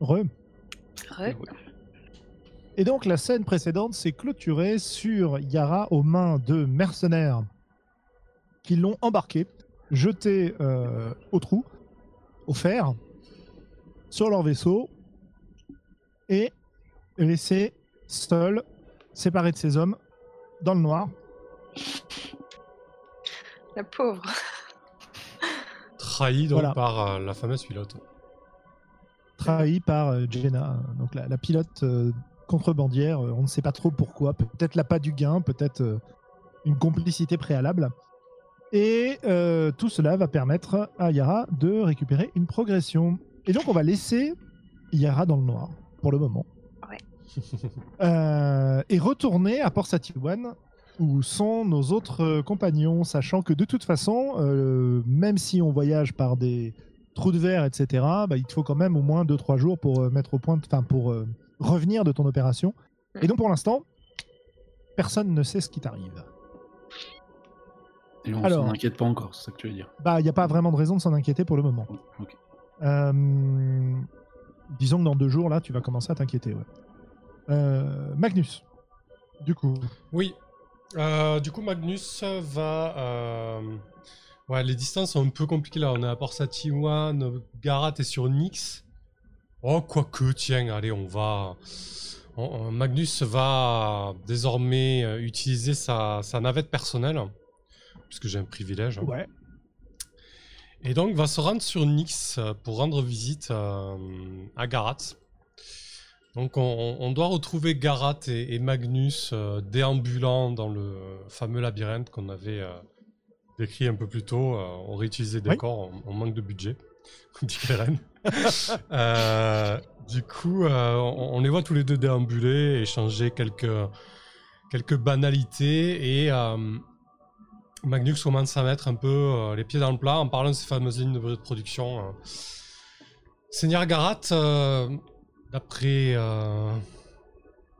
Re. Ouais. Et donc la scène précédente s'est clôturée sur Yara aux mains de mercenaires qui l'ont embarqué, jeté euh, au trou, au fer, sur leur vaisseau et laissé seul, séparé de ses hommes, dans le noir. La pauvre. Trahi donc Voilà. par euh, la fameuse pilote. Trahi par euh, Jenna, donc la, la pilote euh, contrebandière. euh, on ne sait pas trop pourquoi. Peut-être l'appât du gain, peut-être une complicité préalable. Et euh, tout cela va permettre à Yara de récupérer une progression. Et donc on va laisser Yara dans le noir pour le moment. Ouais. Euh, et retourner à Port Satiwan où sont nos autres compagnons, sachant que de toute façon, euh, même si on voyage par des trous de verre, etc., bah, il te faut quand même au moins 2-3 jours pour euh, mettre au point, enfin pour euh, revenir de ton opération. Et donc pour l'instant, personne ne sait ce qui t'arrive. Et on Alors. s'en inquiète pas encore, c'est ça que tu veux dire. Bah, il n'y a pas vraiment de raison de s'en inquiéter pour le moment. Ok. Euh, disons que dans deux jours, là, tu vas commencer à t'inquiéter. Ouais. Euh, Magnus, du coup, Oui. Euh, du coup, Magnus va. Ouais, les distances sont un peu compliquées là. On est à Port Satiwan, Garat est sur Nyx. Oh, quoique, tiens, allez, on va. on- Magnus va désormais euh, utiliser sa, sa navette personnelle, puisque j'ai un privilège. hein. ouais. Et donc va se rendre sur Nyx euh, pour rendre visite euh, à Garat. Donc on, on doit retrouver Garat et, et Magnus euh, déambulant dans le fameux labyrinthe qu'on avait euh, décrit un peu plus tôt. Euh, on réutilisait des Oui. corps, on, on manque de budget, comme dit Karen. Euh, du coup, euh, on, on les voit tous les deux déambuler, échanger quelques, quelques banalités et... Magnus commence à mettre un peu euh, les pieds dans le plat en parlant de ces fameuses lignes de production. euh. Seigneur Garat, euh, d'après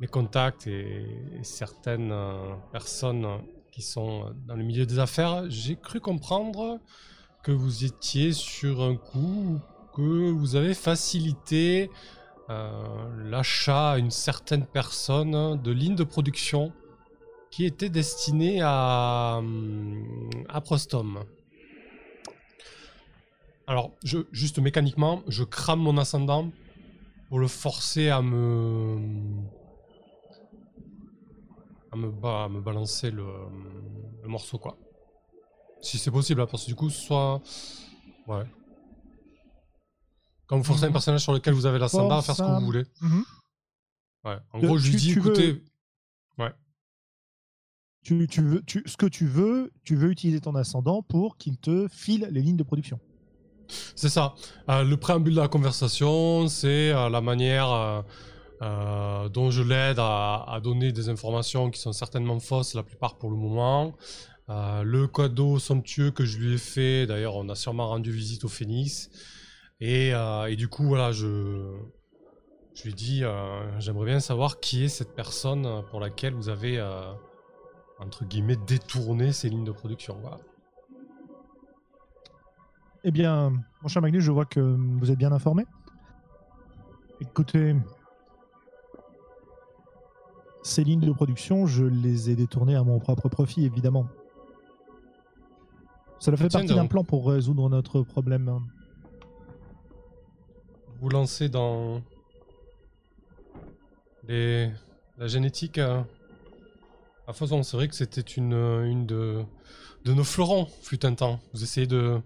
mes contacts et, et certaines personnes sont dans le milieu des affaires, j'ai cru comprendre que vous étiez sur un coup, que vous avez facilité euh, l'achat à une certaine personne de lignes de production qui était destiné à, hum, à Prostom. Alors, je, juste mécaniquement, je crame mon ascendant pour le forcer à me. À me, ba- à me balancer le, le morceau, quoi. Si c'est possible, parce que du coup, soit. Ouais. Quand vous forcez un Mhm. personnage sur lequel vous avez l'ascendant à faire ce que vous voulez. Mhm. Ouais. En gros, je lui dis, tu veux- écoutez. Tu, tu veux, tu, ce que tu veux, tu veux utiliser ton ascendant pour qu'il te file les lignes de production. C'est ça. Euh, le préambule de la conversation, c'est euh, la manière euh, dont je l'aide à, donner des informations qui sont certainement fausses, la plupart pour le moment. Euh, le cadeau somptueux que je lui ai fait, d'ailleurs, on a sûrement rendu visite au Phoenix. Et, euh, du coup, voilà, je, je lui dis, j'aimerais bien savoir qui est cette personne pour laquelle vous avez, entre guillemets, détourné ces lignes de production. Eh bien, mon cher Magnus, je vois que vous êtes bien informé. Écoutez, ces lignes de production, je les ai détournées à mon propre profit, évidemment. Cela fait partie d'un plan pour résoudre notre problème. vous lancez dans les... la génétique à, à Foson. C'est vrai que c'était une, une de... de nos fleurons, fut un temps. Vous essayez de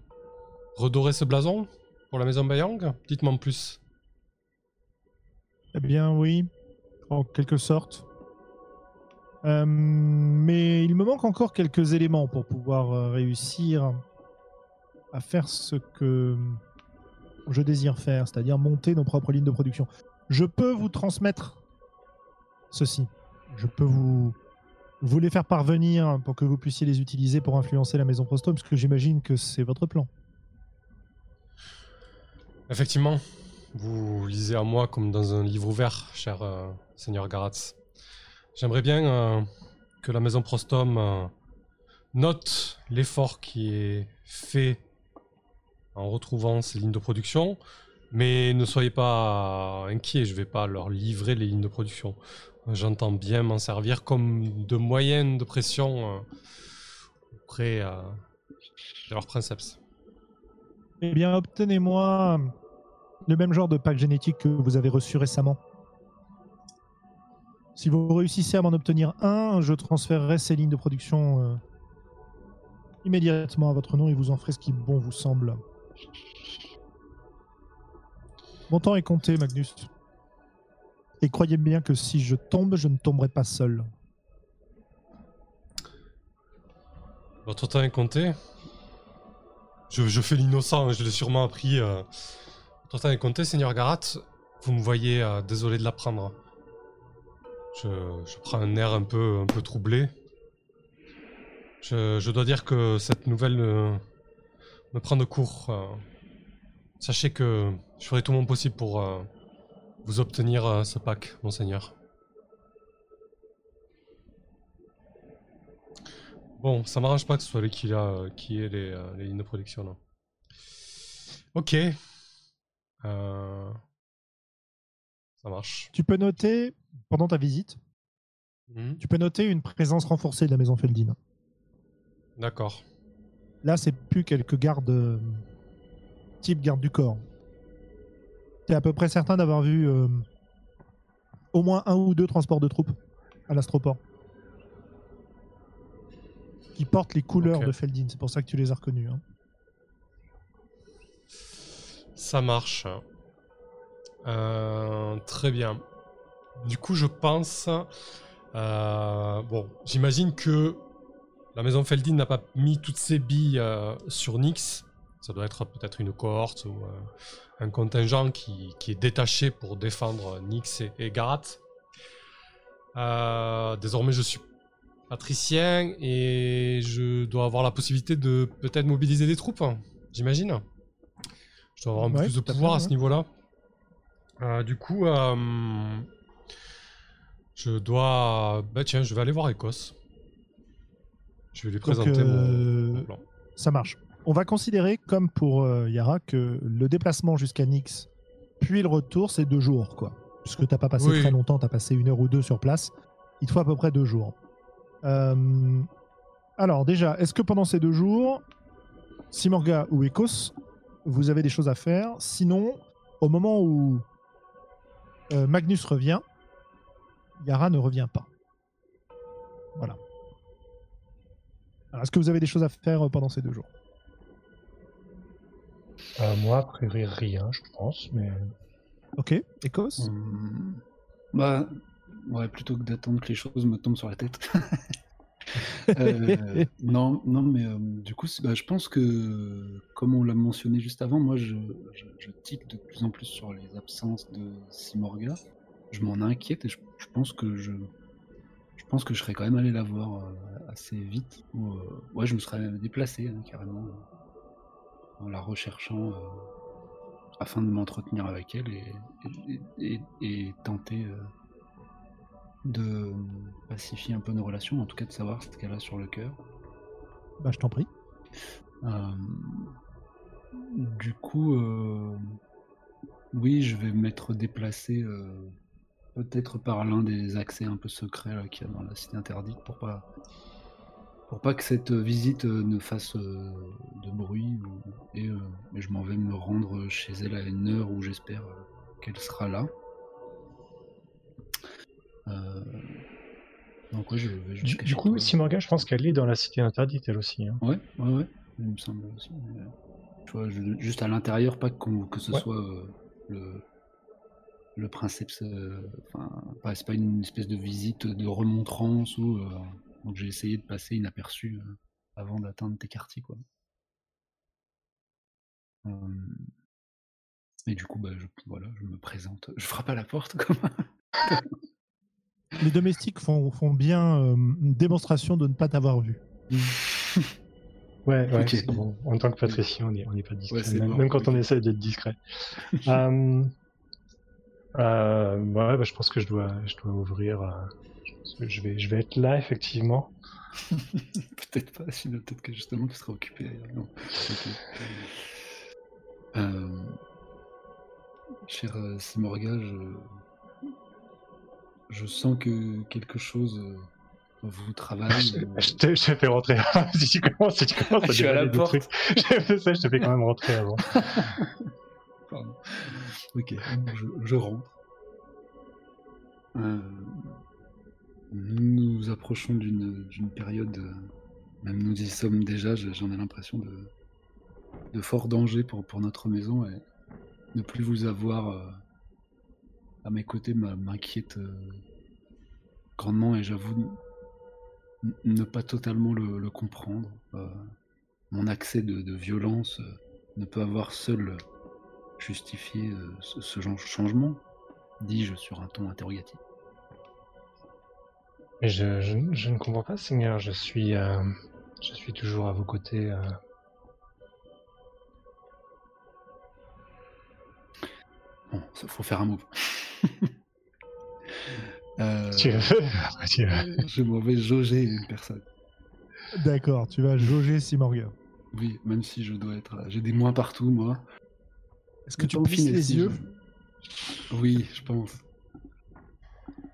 redorer ce blason pour la maison Bayang? Dites-moi en plus. Eh bien, oui, en quelque sorte. Euh, mais il me manque encore quelques éléments pour pouvoir euh, réussir à faire ce que je désire faire, c'est-à-dire monter nos propres lignes de production. Je peux vous transmettre ceci. Je peux vous, les faire parvenir pour que vous puissiez les utiliser pour influencer la maison Prostom, parce que j'imagine que c'est votre plan. Effectivement, vous lisez à moi comme dans un livre ouvert, cher euh, Seigneur Garatz. J'aimerais bien euh, que la maison Prostom euh, note l'effort qui est fait en retrouvant ces lignes de production, Mais ne soyez pas inquiets, je vais pas leur livrer les lignes de production. J'entends bien m'en servir comme de moyenne de pression euh, auprès de leurs princeps. Eh bien, obtenez-moi le même genre de pack génétique que vous avez reçu récemment. Si vous réussissez à m'en obtenir un, je transférerai ces lignes de production euh, immédiatement à votre nom et vous en ferez ce qui bon vous semble. Mon temps est compté, Magnus. Et croyez bien que si je tombe, je ne tomberai pas seul. Votre temps est compté je, fais l'innocent, hein, je l'ai sûrement appris. euh. Votre temps est compté, Seigneur Garat. Vous me voyez euh, désolé de l'apprendre. Je, prends un air un peu, un peu troublé. Je, dois dire que cette nouvelle euh, me prend de court. euh. Sachez que je ferai tout mon possible pour euh, vous obtenir ce pack, monseigneur. Bon, ça m'arrange pas que ce soit lui qui, a, ait les, les lignes de production. Ok. Euh, Ça marche. Tu peux noter, pendant ta visite, Mhm. tu peux noter une présence renforcée de la maison Feldin. D'accord. Là, c'est plus quelques gardes euh, type garde du corps. Tu es à peu près certain d'avoir vu euh, au moins un ou deux transports de troupes à l'astroport qui portent les couleurs de Feldin. C'est pour ça que tu les as reconnus. hein. Ça marche. Euh, très bien. Du coup, je pense. euh, bon, j'imagine que la maison Feldin n'a pas mis toutes ses billes euh, sur Nyx. Ça doit être peut-être une cohorte ou un contingent qui, qui est détaché pour défendre Nyx et, et Garat. Désormais, je suis patricien et je dois avoir la possibilité de peut-être mobiliser des troupes, j'imagine. Je dois avoir un peu Ouais, plus de à pouvoir fait, à ce ouais. niveau-là. Euh, du coup, euh, je dois. Bah tiens, je vais aller voir Écosse. Je vais lui présenter mon- euh, mon, plan. Ça marche. On va considérer, comme pour Yara, que le déplacement jusqu'à Nyx, puis le retour, c'est deux jours, quoi. Puisque t'as pas passé Oui. très longtemps, t'as passé une heure ou deux sur place. Il te faut à peu près deux jours. Alors, déjà, est-ce que pendant ces deux jours, Simorga ou Ecos, vous avez des choses à faire? Sinon, au moment où euh, Magnus revient, Yara ne revient pas. Voilà. Alors, est-ce que vous avez des choses à faire euh, pendant ces deux jours? Euh, moi, a priori, rien, je pense, mais. Ok, Ecos? Hum, Bah, ouais, plutôt que d'attendre que les choses me tombent sur la tête. Euh, non, non, mais euh, du coup, bah, je pense que, comme on l'a mentionné juste avant, moi, je, je, je tique de plus en plus sur les absences de Simorga. Je m'en inquiète et je, pense que je, serais quand même allé la voir euh, assez vite. Ou, ouais, je me serais déplacé hein, carrément en la recherchant afin de m'entretenir avec elle et, tenter de pacifier un peu nos relations, en tout cas de savoir ce qu'elle a sur le cœur. Bah, je t'en prie. Euh, du coup, euh, oui, je vais m'être déplacé euh, peut-être par l'un des accès un peu secrets qu'il y a dans la cité interdite pour pas pour pas que cette visite euh, ne fasse euh, de bruit et, euh, et je m'en vais me rendre chez elle à une heure où j'espère euh, qu'elle sera là. Donc ouais, je vais Du, coup. Simorga, je pense qu'elle est dans la cité interdite, elle aussi. hein. Ouais, ouais, ouais, il me semble aussi. mais, euh, Tu vois, je- juste à l'intérieur, pas que ce Ouais. soit euh, le, le princeps. euh, Enfin, c'est pas une espèce de visite de remontrance ou. euh, donc j'ai essayé de passer inaperçu avant d'atteindre tes quartiers, quoi. Et du coup, bah, je, voilà, je me présente. Je frappe à la porte, comme. Les domestiques font, font bien euh, une démonstration de ne pas t'avoir vu. Ouais, ouais, Ok. c'est bon. En tant que patricien, on n'est pas discret, Ouais, même, bon, même quand on essaie d'être discret. Euh, euh, ouais, bah, je pense que je dois, je dois ouvrir. euh, je, vais, je vais être là, effectivement. Peut-être pas, sinon peut-être que justement tu seras occupé. ailleurs. Non. Ok. Euh, cher euh, Simorga, je... je sens que quelque chose euh, vous travaille. Je, je te, je te fais rentrer. si tu commences, si tu commences Je suis à la porte. trucs, je fais ça, je te fais quand même rentrer avant. Pardon. Ok, je, je rentre. Euh, nous nous approchons d'une période, euh, même nous y sommes déjà, je- j'en ai l'impression de, de fort danger pour, pour notre maison et ne plus vous avoir euh, à mes côtés m'inquiète euh, grandement et j'avoue ne pas totalement le, le comprendre. Euh, mon accès de, de violence euh, ne peut avoir seul justifié euh, ce, ce genre de changement, dis-je sur un ton interrogatif. Mais je, je, je ne comprends pas, Seigneur. Je suis, je suis toujours à vos côtés. Bon, il faut faire un move. Euh, Tu veux tu veux. je m'en vais jauger une personne. D'accord, tu vas jauger Simorga. Oui, même si je dois être. J'ai des moins partout, moi. Est-ce que tu plisses les yeux je- Oui, je pense.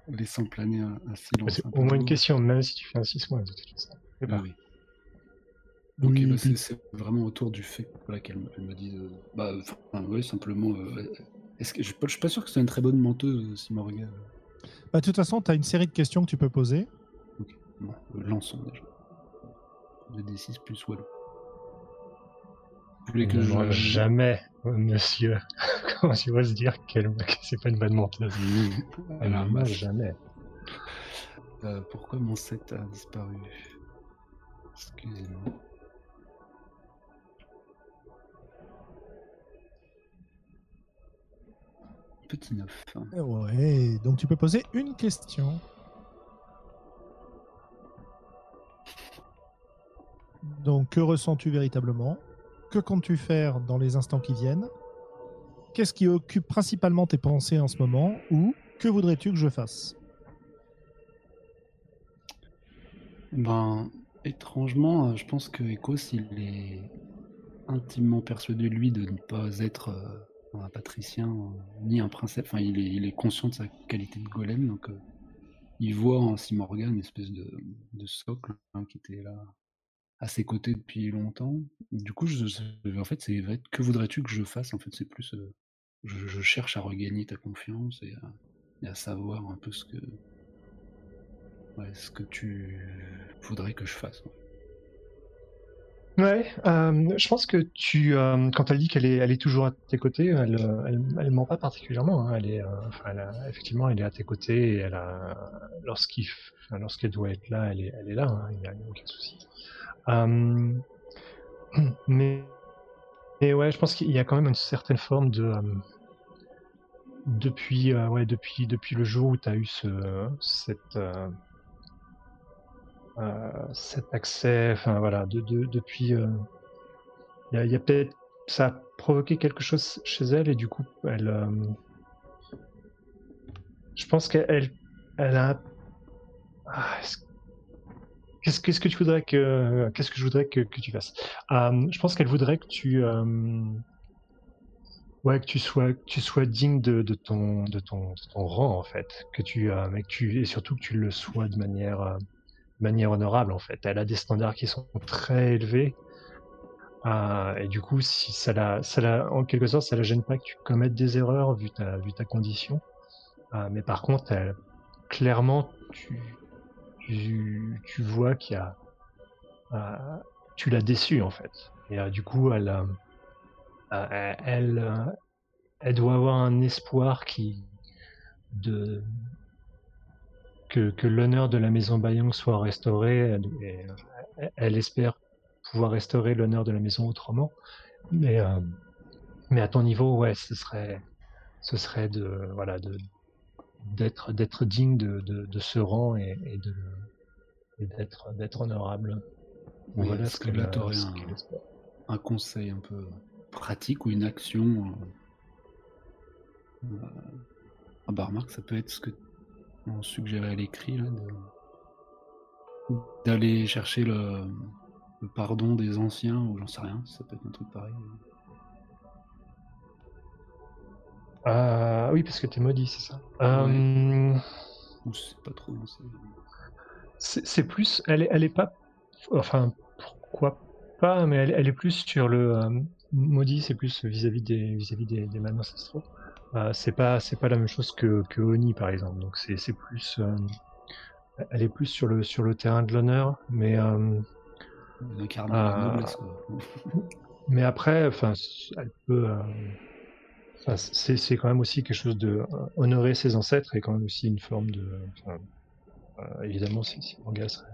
Laissant planer un, un silence. C'est un au moins une question, même si tu fais un 6 mois de toute façon. Oui, oui. Oui, bah, puis- c'est vraiment autour du fait voilà, qu'elle me, elle me dise. euh, bah, enfin, ouais, simplement. euh, est-ce que, je ne suis pas sûr que c'est une très bonne menteuse, Simorga. Bah, de toute façon, tu as une série de questions que tu peux poser. Bon, euh, lançons déjà. 2d6 plus Wallo. Vous voulez que je. Jamais, monsieur. Comment tu vas se dire qu'elle que c'est pas une bonne menteuse Alors, Moi, bah, jamais. euh, pourquoi mon 7 a disparu? Excusez-moi. Petit 9. Ouais, donc tu peux poser une question. Donc, que ressens-tu véritablement? Que comptes-tu faire dans les instants qui viennent? Qu'est-ce qui occupe principalement tes pensées en ce moment? Ou que voudrais-tu que je fasse? Ben, étrangement, euh, je pense que Ecos, il est intimement persuadé, lui, de ne pas être euh, un patricien euh, ni un princeps. Enfin, il est, conscient de sa qualité de golem, donc euh, il voit en Simorgan une espèce de, socle hein, qui était là à ses côtés depuis longtemps. Du coup, en fait, c'est que voudrais-tu que je fasse En fait, c'est plus, euh, je, cherche à regagner ta confiance et à, savoir un peu ce que, ouais, ce que tu voudrais que je fasse. Ouais, euh, je pense que tu, euh, quand elle dit qu'elle est, elle est toujours à tes côtés, elle, elle, elle ment pas particulièrement. hein. Elle est, euh, effectivement, elle est à tes côtés et elle lorsqu'il, lorsqu'elle doit être là, elle est, elle est là. hein, Il n'y a, aucun souci. Euh, mais, mais ouais, je pense qu'il y a quand même une certaine forme de, depuis, ouais, depuis, depuis le jour où tu as eu ce, cette, cet accès, enfin voilà, de, de- depuis, euh, il y a, peut-être, ça a provoqué quelque chose chez elle et du coup, elle, euh, je pense qu'elle, elle, a, Ah, est-ce- qu'est-ce, que tu voudrais que, qu'est-ce que je voudrais que, que tu fasses? Euh, Je pense qu'elle voudrait que tu, euh, ouais, que tu sois, tu sois digne de, ton, de ton, rang en fait, que tu, euh, que tu, et surtout que tu le sois de manière euh, manière honorable en fait. Elle a des standards qui sont très élevés. Euh, et du coup, si ça la, ça la, en quelque sorte, ça la gêne pas que tu commettes des erreurs vu ta, vu ta condition. Euh, mais par contre, elle, clairement, tu, tu, vois qu'il y a, euh, tu l'as déçue en fait. Et du coup, elle, elle, elle doit avoir un espoir qui, de, que, que l'honneur de la maison Bayong soit restauré. Elle, espère pouvoir restaurer l'honneur de la maison autrement. Mais, euh, mais à ton niveau, ouais, ce serait, ce serait de, voilà, de, d'être, d'être digne de, de, de ce rang et, et de, et d'être, d'être honorable. Oui, voilà est-ce ce que là, a- t'aurais ce un- qu'elle espère. un conseil un peu pratique ou une action. euh, euh, Ah bah remarque, ça peut être ce que on suggérait à l'écrit, d'aller chercher le... le pardon des anciens, ou j'en sais rien, ça peut être un truc pareil. Ah oui, parce que t'es maudit, c'est ça. Ouais. Euh, Ou c'est pas trop. c'est- plus, elle est, elle est pas, enfin, pourquoi pas, mais elle, elle est plus sur le euh, maudit, c'est plus vis-à-vis des vis-à-vis des, des ancestraux. Euh, c'est pas, c'est pas la même chose que, que Oni par exemple. Donc c'est, c'est plus, euh, elle est plus sur le sur le terrain de l'honneur, mais euh, Ah. la noblesse. quoi. mais après, enfin, elle peut. euh, c'est, c'est quand même aussi quelque chose de euh, honorer ses ancêtres et quand même aussi une forme de. euh, évidemment, si, si Morga serait,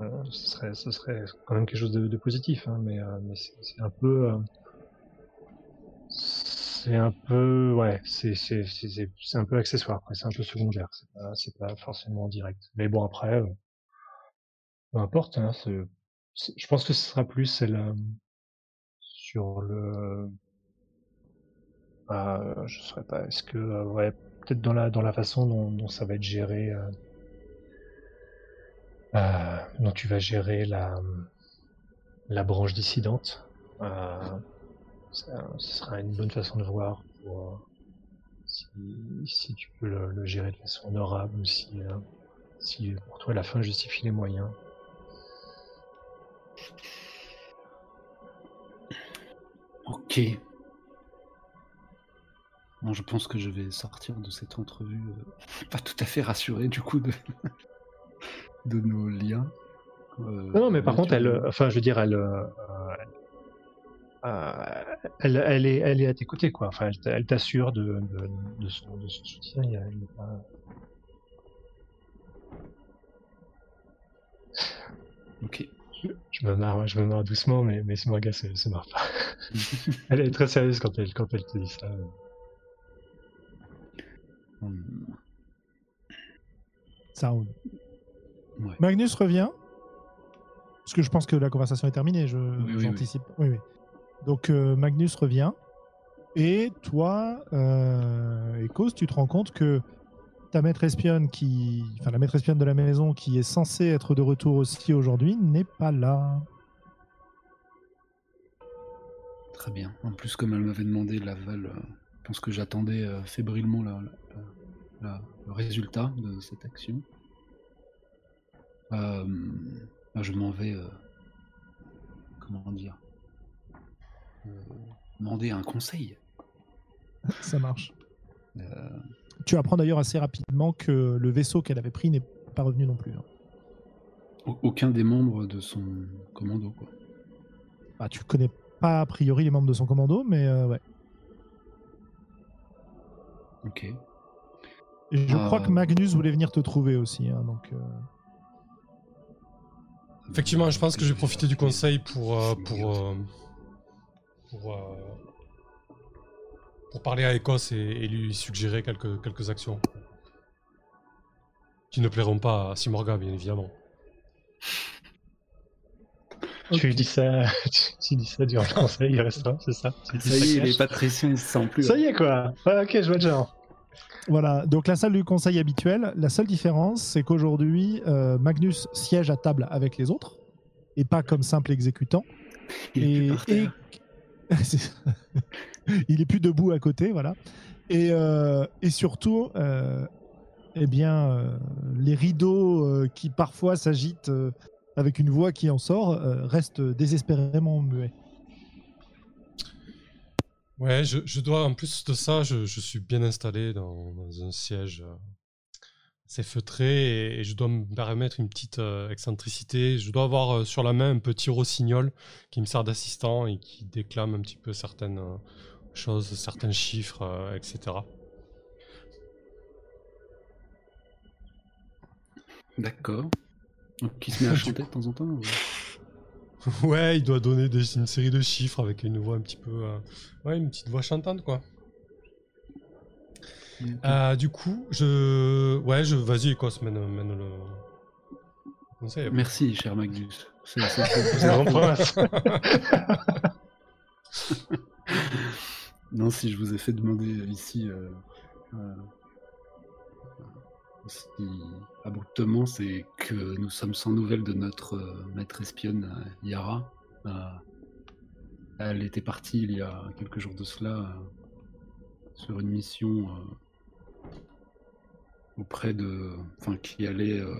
euh, ce serait, ce serait quand même quelque chose de, de positif, hein, mais, euh, mais c'est, c'est un peu. Euh, c'est un peu. Ouais, c'est, c'est, c'est, un peu accessoire, c'est un peu secondaire, c'est pas, c'est pas forcément direct. Mais bon, après, euh, peu importe, hein, je pense que ce sera plus euh, sur le. Ah, je saurais pas. Est-ce que euh, ouais, peut-être dans la dans la façon dont, ça va être géré, euh, euh, dont tu vas gérer la la branche dissidente. Euh, ça, ce sera une bonne façon de voir pour euh, si, si tu peux le, le gérer de façon honorable ou si euh, si pour toi la fin justifie les moyens. Ok. Bon, je pense que je vais sortir de cette entrevue euh, pas tout à fait rassuré du coup de, de nos liens. Euh, Non, non, mais par contre, elle, enfin, je veux dire, elle, euh, elle, elle est, elle est à tes côtés, quoi. Enfin, elle, t'a- elle t'assure de, de, de son, de son soutien. Il y a, il y a pas- Ok. Je me marre, je me marre doucement, mais, mais ce manga se, se marre pas. elle est très sérieuse quand elle, quand elle te dit ça. Hum, Ça roule. Ouais. Magnus revient. Parce que je pense que la conversation est terminée, je, oui, oui. j'anticipe. Oui, oui. Donc euh, Magnus revient. Et toi, euh, Ecos, tu te rends compte que ta maître espionne, qui, enfin la maître espionne de la maison, qui est censée être de retour aussi aujourd'hui, n'est pas là. Très bien. En plus, comme elle m'avait demandé l'aval, euh, je pense que j'attendais euh, fébrilement le résultat de cette action. Bah, je m'en vais, comment dire, demander un conseil. Ça marche. Euh, Tu apprends d'ailleurs assez rapidement que le vaisseau qu'elle avait pris n'est pas revenu non plus. hein. au- aucun des membres de son commando, quoi. Bah, tu connais pas a priori les membres de son commando, mais euh, ouais. Ok. Et je crois que Magnus voulait venir te trouver aussi. hein, donc, euh, Effectivement, je pense que je vais profiter du conseil pour euh, pour euh, pour, euh, pour parler à Ecos et, et lui suggérer quelques quelques actions qui ne plairont pas à Simorga, bien évidemment. Tu dis ça, tu, tu dis ça durant le conseil, il reste c'est ça? Tu dis Ça y est, il cache? est pas très il se sent plus. Ça y est, quoi. Ouais, ok, je vois le genre. Voilà, donc la salle du conseil habituelle, la seule différence, c'est qu'aujourd'hui, euh, Magnus siège à table avec les autres, et pas comme simple exécutant. Il est plus et, il est plus debout à côté, voilà. Et, euh, surtout, euh, eh bien, euh, les rideaux qui parfois s'agitent avec une voix qui en sort restent désespérément muets. Ouais, je, dois, en plus de ça, je, suis bien installé dans un siège assez feutré et, et je dois me permettre une petite euh, excentricité. Je dois avoir euh, sur la main un petit rossignol qui me sert d'assistant et qui déclame un petit peu certaines euh, choses, certains chiffres, etc. D'accord. Donc, qui se met à chanter de temps en temps ou- Ouais, il doit donner des- une série de chiffres avec une voix un petit peu. ouais, une petite voix chantante, quoi. Euh, du coup, je. Ouais, je. Vas-y, Ecos, mène, mène le. conseil. Merci, cher Magnus. C'est- c'est- c'est- C'est un prince. non, si je vous ai fait demander ici euh, euh, aussi abruptement, c'est que nous sommes sans nouvelles de notre euh, maître espionne euh, Yara. Euh, elle était partie il y a quelques jours de cela euh, sur une mission euh, auprès de, enfin, qui allait euh,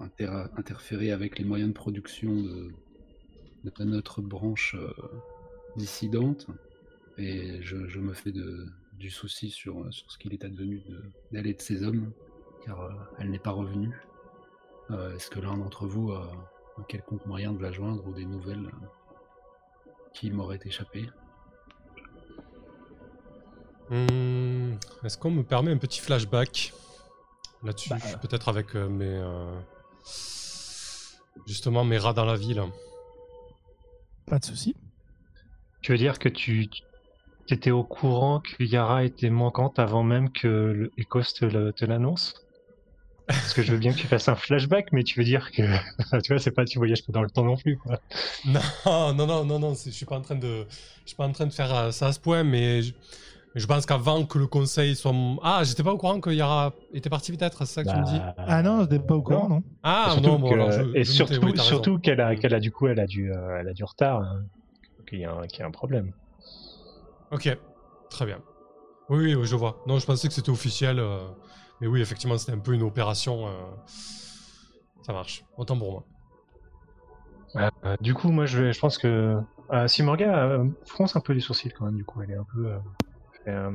inter- interférer avec les moyens de production de, de notre branche euh, dissidente, et je, me fais de, du souci sur, sur ce qu'il est advenu de- d'elle et de ses hommes, car euh, elle n'est pas revenue. Est-ce que l'un d'entre vous a un quelconque moyen de la joindre ou des nouvelles qui m'auraient échappé? Hmm, Est-ce qu'on me permet un petit flashback? Là-dessus Bah, Peut-être avec euh, mes. euh, Justement, mes rats dans la ville. Pas de souci. Tu veux dire que tu étais au courant que Yara était manquante avant même que le Ecos te le- te l'annonce Parce que je veux bien que tu fasses un flashback, mais tu veux dire que tu vois, c'est pas tu voyages pas dans le temps non plus. Quoi. Non, non, non, non, je suis pas en train de, je suis pas en train de faire euh, ça à ce point, mais je, je pense qu'avant que le conseil soit, mon- ah, j'étais pas au courant que Yara était parti peut-être, c'est ça que tu me dis Bah, Ah non, je n'étais pas au courant, non. Ah surtout non, bon, que- alors je, et je surtout, oui, qu'elle a, qu'elle a du coup, elle a du, euh, elle a du retard, hein. qu'il y a un, qu'il y a un problème. Ok, très bien. Oui, oui, je vois. Non, je pensais que c'était officiel, euh, mais oui, effectivement, c'était un peu une opération. euh, Ça marche. Autant pour moi. Euh, du coup, moi, je, vais- je pense que euh, Simorga euh, fronce un peu les sourcils quand même. Du coup, elle est un peu. Euh,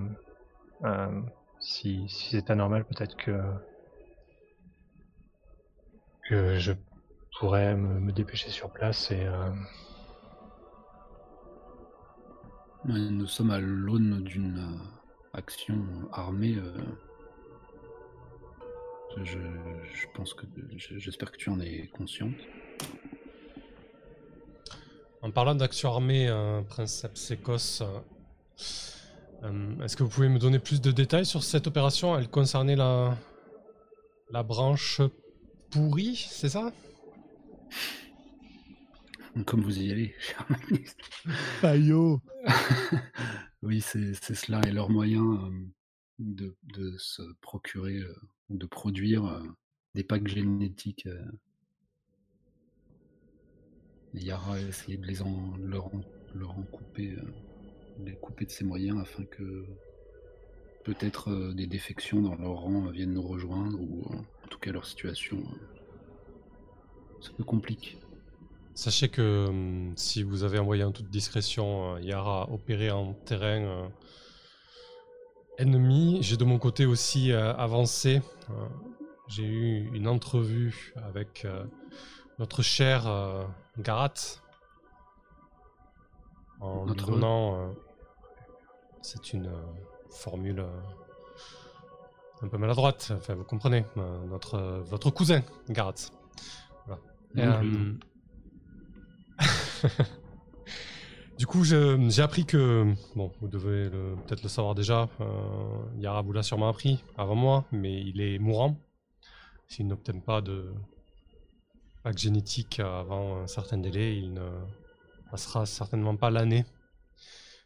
euh, euh, si si c'est anormal, peut-être que que je pourrais me, me dépêcher sur place et euh, Nous sommes à l'aune d'une euh, action armée. euh, je, je pense que je- j'espère que tu en es consciente. En parlant d'action armée, euh, Princeps Sécos, euh, est-ce que vous pouvez me donner plus de détails sur cette opération? Elle concernait la, la branche pourrie, c'est ça? Comme vous y allez, cher ministre. Aïe oui, c'est c'est cela et leur moyen euh, de, de se procurer euh, ou de produire des packs génétiques. Yara a essayé de les en, de leur, en, leur en couper, euh, les couper de ses moyens afin que peut-être euh, des défections dans leur rang euh, viennent nous rejoindre ou euh, en tout cas leur situation se complique. Sachez que si vous avez envoyé en toute discrétion Yara opérer en terrain ennemi, j'ai de mon côté aussi avancé. J'ai eu une entrevue avec notre cher Garat en lui Notre- donnant. C'est une euh, formule euh, un peu maladroite, enfin vous comprenez, notre, euh, votre cousin Garat. Voilà. Et, Donc, euh, du coup, j'ai appris que, bon, vous devez peut-être le savoir déjà, euh, Yara vous l'a sûrement appris avant moi, mais il est mourant. S'il n'obtient pas de pack génétique avant un certain délai, il ne passera certainement pas l'année.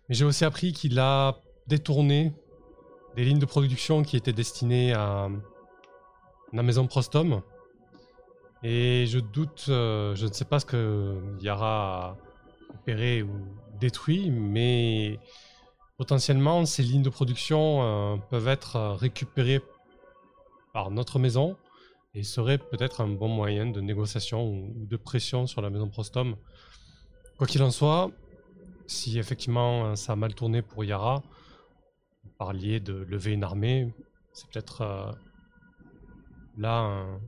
Mais j'ai aussi appris qu'il a détourné des lignes de production qui étaient destinées à la maison Prostom. Et je doute, euh, je ne sais pas ce que Yara a opéré ou détruit, mais potentiellement ces lignes de production euh, peuvent être récupérées par notre maison et seraient peut-être un bon moyen de négociation ou de pression sur la maison Prostom. Quoi qu'il en soit, si effectivement euh, ça a mal tourné pour Yara, vous parliez de lever une armée, c'est peut-être euh, là un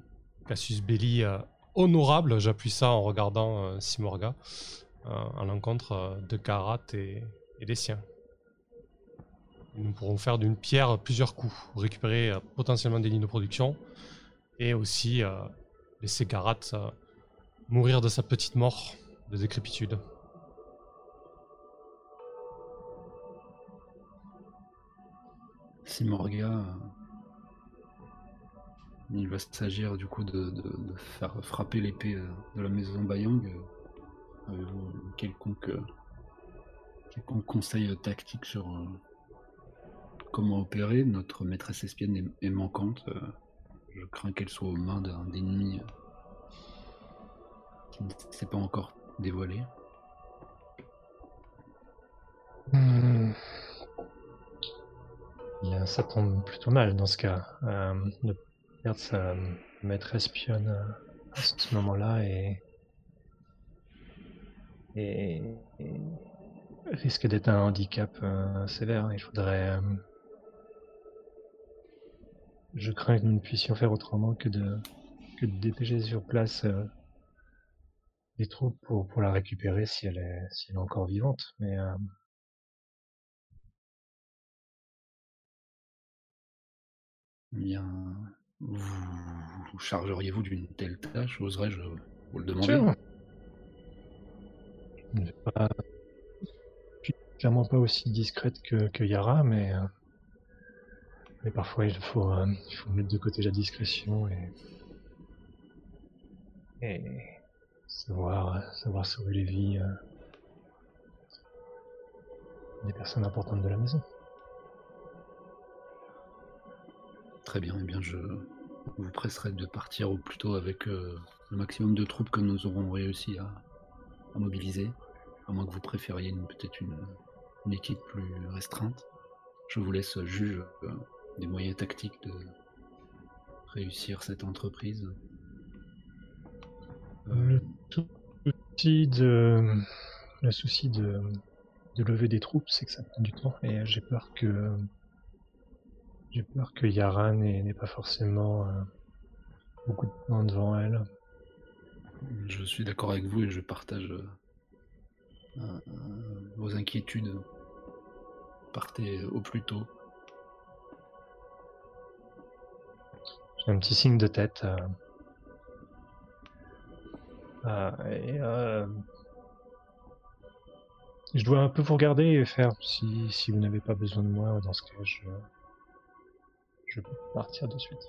casus belli euh, honorable, j'appuie ça en regardant Simorga, à l'encontre de Karat et, des siens. Nous pourrons faire d'une pierre plusieurs coups, récupérer potentiellement des lignes de production et aussi laisser Karat mourir de sa petite mort de décrépitude. Si Morga, euh, il va s'agir du coup de, faire frapper l'épée euh, de la maison Bayang. euh, Avez-vous quelconque, quelconque conseil tactique sur comment opérer? Notre maîtresse espienne est, manquante. je crains qu'elle soit aux mains d'un ennemi qui ne s'est pas encore dévoilé. Hmm. Ça tombe plutôt mal dans ce cas. Euh, de perdre sa maîtresse pionne à ce moment-là et, et, et risque d'être un handicap euh, sévère. Il faudrait. euh, je crains que nous ne puissions faire autrement que de, que de dépêcher sur place euh, des troupes pour, pour la récupérer si elle est, si elle est encore vivante. Mais Bien, vous, vous chargeriez-vous d'une telle tâche? Oserais-je vous le demander? Sûr. Pas- suis clairement pas aussi discrète que, Yara, mais, euh, mais parfois il faut, euh, il faut mettre de côté la discrétion et, et savoir, savoir sauver les vies euh, des personnes importantes de la maison. Très bien, eh bien je vous presserai de partir au plus tôt avec euh, le maximum de troupes que nous aurons réussi à, mobiliser, à moins que vous préfériez peut-être une, une équipe plus restreinte. Je vous laisse juge euh, des moyens tactiques de réussir cette entreprise. Euh, Le souci de, le souci de, de lever des troupes, c'est que ça prend du temps et j'ai peur que j'ai peur que Yara n'ait pas forcément euh, beaucoup de temps devant elle. Je suis d'accord avec vous et je partage euh, euh, vos inquiétudes. Partez au plus tôt. J'ai un petit signe de tête. et, je dois un peu vous regarder et faire si, si vous n'avez pas besoin de moi. Dans ce cas, je, je peux partir de suite.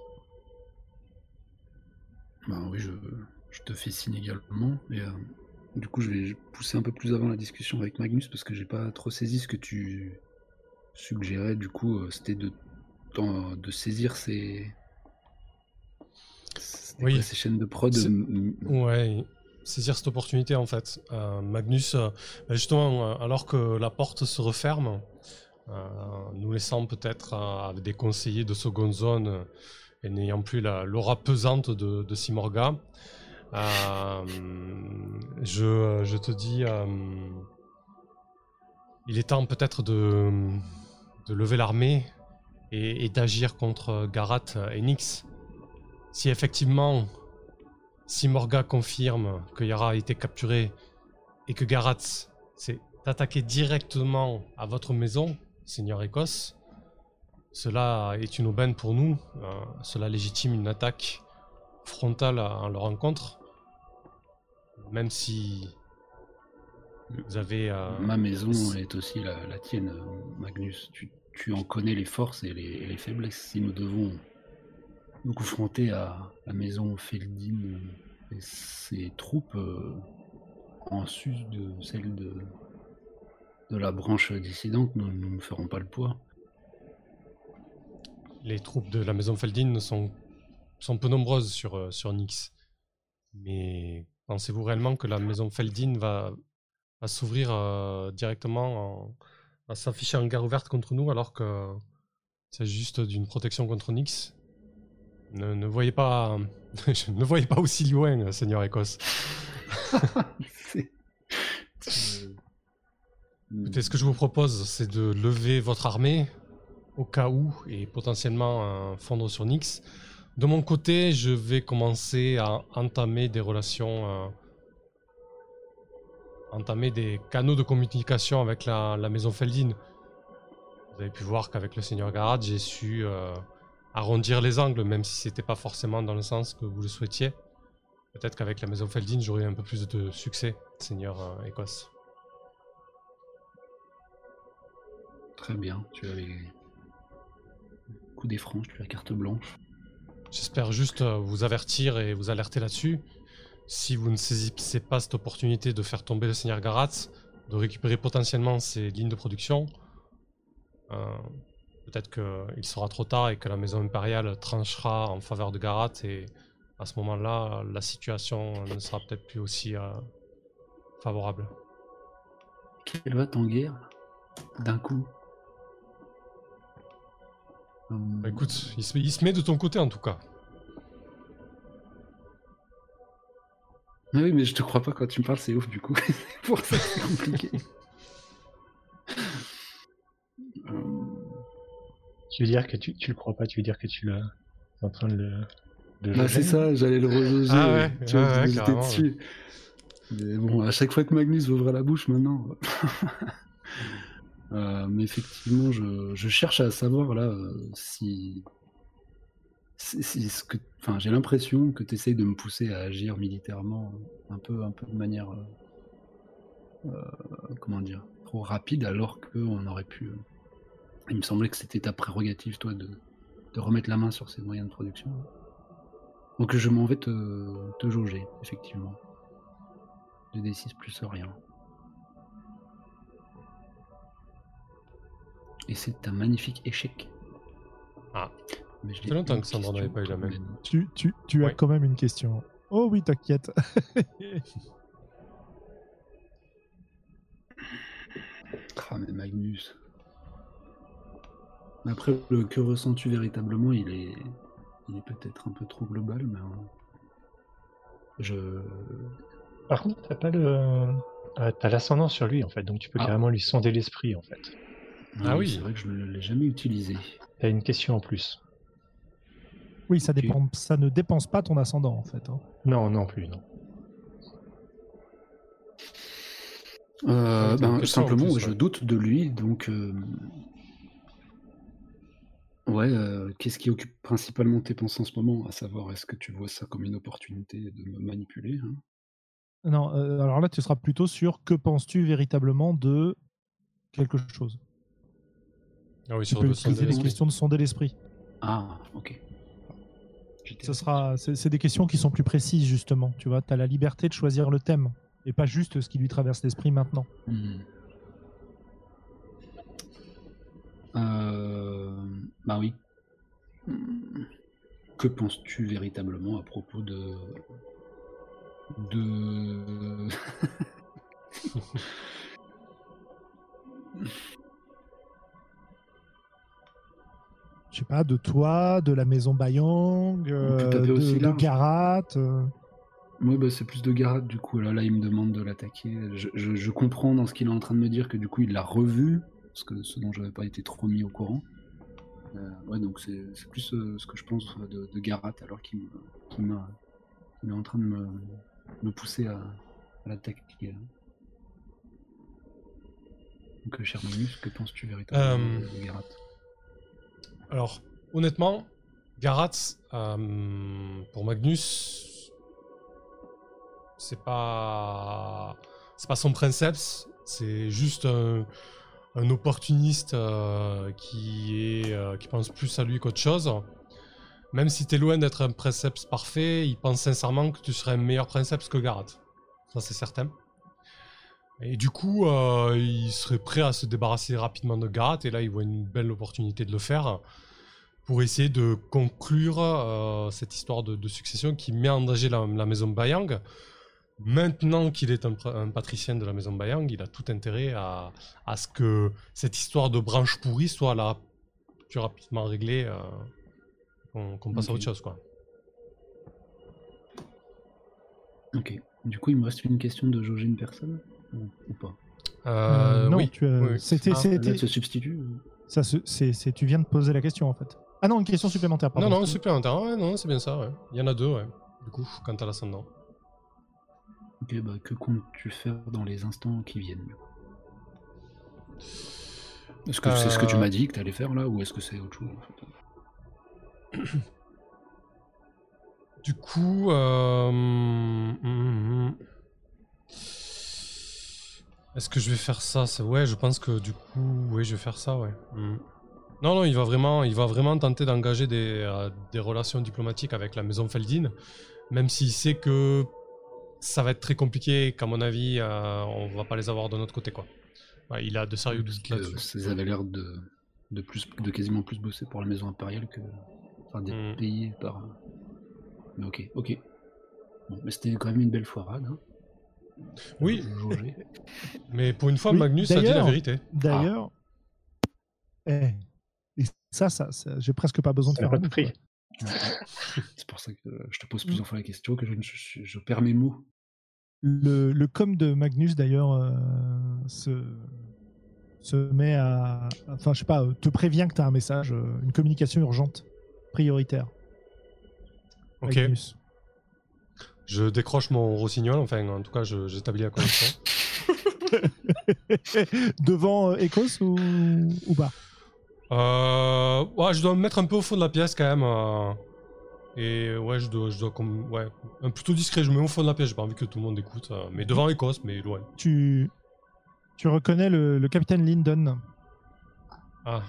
Ben oui, je, je te fais signe également. Et, euh, du coup, je vais pousser un peu plus avant la discussion avec Magnus parce que j'ai pas trop saisi ce que tu suggérais. Du coup, euh, c'était de, saisir ces, c'était Oui. quoi, ces chaînes de prod. M- Ouais, saisir cette opportunité en fait. Euh, Magnus, euh, bah, justement, euh, alors que la porte se referme, euh, nous laissant peut-être euh, avec des conseillers de seconde zone euh, et n'ayant plus la- l'aura pesante de, Simorga, euh, je, te dis, euh, il est temps peut-être de, lever l'armée et, d'agir contre Garat et Nyx. Si effectivement si Morga confirme que Yara a été capturé et que Garatz s'est attaqué directement à votre maison, Seigneur Écosse, cela est une aubaine pour nous. Euh, cela légitime une attaque frontale à, leur encontre. Même si vous avez... euh, Ma maison est aussi la, la tienne, Magnus. Tu, tu en connais les forces et les, et les faiblesses. Si nous devons nous confronter à la maison Feldin et ses troupes euh, en sus de celles de, de la branche dissidente, nous nous ne ferons pas le poids. les troupes de la maison Feldin sont, sont peu nombreuses sur, euh, sur Nyx. Mais pensez-vous réellement que la maison Feldin va, va s'ouvrir euh, directement, en, va s'afficher en guerre ouverte contre nous alors que c'est juste d'une protection contre Nyx? Ne, ne voyez pas, ne voyez pas aussi loin, Seigneur Écosse. Écoutez, ce que je vous propose, c'est de lever votre armée au cas où et potentiellement fondre sur Nyx. De mon côté, je vais commencer à entamer des relations, euh, entamer des canaux de communication avec la, la maison Feldin. Vous avez pu voir qu'avec le Seigneur Garad, j'ai su euh, arrondir les angles, même si c'était pas forcément dans le sens que vous le souhaitiez. Peut-être qu'avec la maison Feldin, j'aurai un peu plus de succès, Seigneur euh, Écosse. Très bien, tu as les coups des franges, tu as carte blanche. J'espère juste euh, vous avertir et vous alerter là-dessus. Si vous ne saisissez pas cette opportunité de faire tomber le Seigneur Garatz, de récupérer potentiellement ses lignes de production, euh, peut-être qu'il sera trop tard et que la maison impériale tranchera en faveur de Garat et à ce moment-là, la situation ne sera peut-être plus aussi euh, favorable. Quelle va en guerre D'un coup Bah, écoute, il se, il se met de ton côté en tout cas. ah oui, mais je te crois pas quand tu me parles, c'est ouf du coup. C'est pour ça c'est compliqué. Hum, Tu veux dire que tu, tu le crois pas, tu veux dire que tu l'as en train de le. de Bah, c'est ça, j'allais le rejauger. Ah ouais, tu vois, ouais, dessus. Mais bon, à chaque fois que Magnus ouvre la bouche maintenant. Euh, mais effectivement, je, cherche à savoir là euh, si. si, ce que, enfin, j'ai l'impression que tu essayes de me pousser à agir militairement un peu, un peu de manière. euh, comment dire Trop rapide, alors qu'on aurait pu. il me semblait que c'était ta prérogative, toi, de, de remettre la main sur ces moyens de production. Donc je m'en vais te, jauger, effectivement. 2d6 plus rien. Et c'est un magnifique échec. Ah. Mais je Ça fait longtemps que Sandra n'avait pas eu la même. Tu, tu, tu as quand même une question. Oh oui, t'inquiète. Ah mais Magnus. Après, le que ressens-tu véritablement, il est, il est peut-être un peu trop global, mais euh, je, Par contre, t'as pas le. euh, t'as l'ascendant sur lui en fait, donc tu peux Ah. carrément lui sonder l'esprit en fait. Ah oui. c'est vrai que je ne l'ai jamais utilisé. T'as une question en plus. Oui, ça, ça ne dépense pas ton ascendant en fait. hein. Non, non plus, non. Euh, Ah, ben, simplement, plus, je ouais. doute de lui, donc. euh, Ouais, euh, qu'est-ce qui occupe principalement tes pensées en ce moment À savoir, est-ce que tu vois ça comme une opportunité de me manipuler hein? Non, euh, alors là, tu seras plutôt sur que penses-tu véritablement de quelque chose? Ah oui, Tu sur peux le utiliser des questions de sonder l'esprit. Ah, ok. Ce sera, c'est des questions qui sont plus précises justement. Tu vois, tu as la liberté de choisir le thème et pas juste ce qui lui traverse l'esprit maintenant. Hmm. Euh, Bah oui. Que penses-tu véritablement à propos de. de. Je sais pas, de toi, de la maison Bayang, euh, de, aussi de. Garat. euh. Ouais, bah, c'est plus de Garat du coup. Là, là, il me demande de l'attaquer. Je, je- je comprends dans ce qu'il est en train de me dire que du coup, il l'a revu, parce que ce dont j'avais pas été trop mis au courant. Euh, ouais, donc c'est c'est plus euh, ce que je pense de, de Garat alors qu'il me- qu'il m'a- qu'il est en train de me, me pousser à, à l'attaquer. Donc, cher Magnus, que penses-tu véritablement Euh, de, de Garat? Alors, honnêtement, Garatz, euh, pour Magnus, c'est pas, c'est son princeps, c'est juste un, un opportuniste euh, qui euh, qui pense plus à lui qu'autre chose. Même si t'es loin d'être un princeps parfait, il pense sincèrement que tu serais un meilleur princeps que Garat. Ça, c'est certain. Et du coup, euh, il serait prêt à se débarrasser rapidement de Garat, et là, il voit une belle opportunité de le faire pour essayer de conclure euh, cette histoire de, de succession qui met en danger la, la maison Bayang. Maintenant qu'il est un, patricien de la maison Bayang, il a tout intérêt à, à ce que cette histoire de branche pourrie soit là plus rapidement réglée, euh, qu'on passe à autre chose. Quoi. Ok. Du coup, il me reste une question de jauger une personne ou, ou pas Euh, non, oui, tu as- oui. c'était, Ah, c'était- Là, se substitue ou- ça se- c'est, c'est- tu viens de poser la question en fait. Ah non, une question supplémentaire. Pardon. Non, non, supplémentaire. Ouais, non, c'est bien ça. ouais. Il y en a deux, ouais. Du coup, quant à l'ascendant. Ok, bah que comptes-tu faire dans les instants qui viennent Est-ce que c'est ce que tu Euh. m'as dit que tu allais faire là ou est-ce que c'est autre chose en fait? Du coup, euh, hum, hum, hum. Est-ce que je vais faire ça? Ouais, je pense que du coup, oui, je vais faire ça, ouais. Hum. Non, non, il va vraiment, il va vraiment tenter d'engager des, euh, des relations diplomatiques avec la maison Feldin, même s'il sait que ça va être très compliqué, qu'à mon avis, euh, on va pas les avoir de notre côté, quoi. Ouais, il a de sérieux doutes là-dessus. ça avait l'air de, de, plus, de quasiment plus bosser pour la maison impériale que. Enfin, d'être Hmm. payé par. Mais ok, ok. Bon, mais c'était quand même une belle foirade. Hein. Oui, mais pour une fois, Oui, Magnus a dit la vérité. D'ailleurs, eh, et ça, ça, ça- j'ai presque pas besoin de faire un prix. C'est pour ça que je te pose plusieurs fois la question, que je, je, je perds mes mots. Le, le com de Magnus d'ailleurs euh, se, se met à, enfin je sais pas, euh, te prévient que tu as un message, euh, une communication urgente, prioritaire. Ok. Magnus. Je décroche mon rossignol, enfin, en tout cas, j'établis la connexion. Devant euh, Ecos ou, ou pas? Euh, ouais, je dois me mettre un peu au fond de la pièce quand même. euh, et ouais, je dois, je dois comme, ouais, un plutôt discret. Je me mets au fond de la pièce. J'ai pas envie que tout le monde écoute. euh, mais devant Écosse, mais loin. tu, tu reconnais le, le capitaine Lyndon? Ah,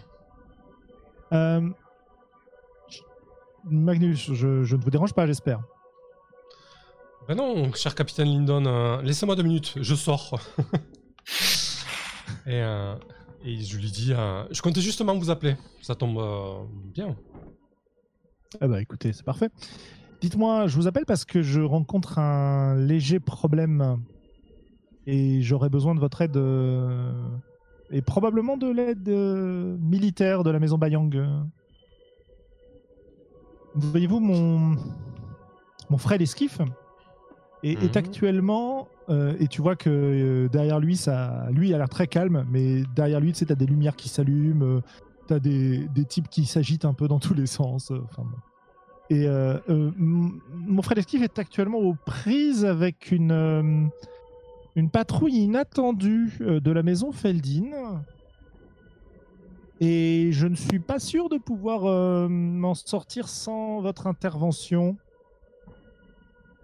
Euh, Magnus, je, je ne vous dérange pas, j'espère. Ben non, cher capitaine Lyndon, euh, laissez-moi deux minutes. Je sors. et, euh, et je lui dis, euh, je comptais justement vous appeler. Ça tombe euh, bien. Ah bah écoutez, c'est parfait. Dites-moi, je vous appelle parce que je rencontre un léger problème et j'aurais besoin de votre aide euh, et probablement de l'aide euh, militaire de la maison Bayang. Voyez-vous, mon, mon frère d'esquif est, est Mhm. actuellement, euh, et tu vois que euh, derrière lui, ça, lui il a l'air très calme, mais derrière lui, tu sais, t'as des lumières qui s'allument, euh, t'as des, des types qui s'agitent un peu dans tous les sens. euh, Enfin bon. Et mon frère d'esquif est actuellement aux prises avec une, une patrouille inattendue de la maison Feldin. Et je ne suis pas sûr de pouvoir m'en sortir sans votre intervention.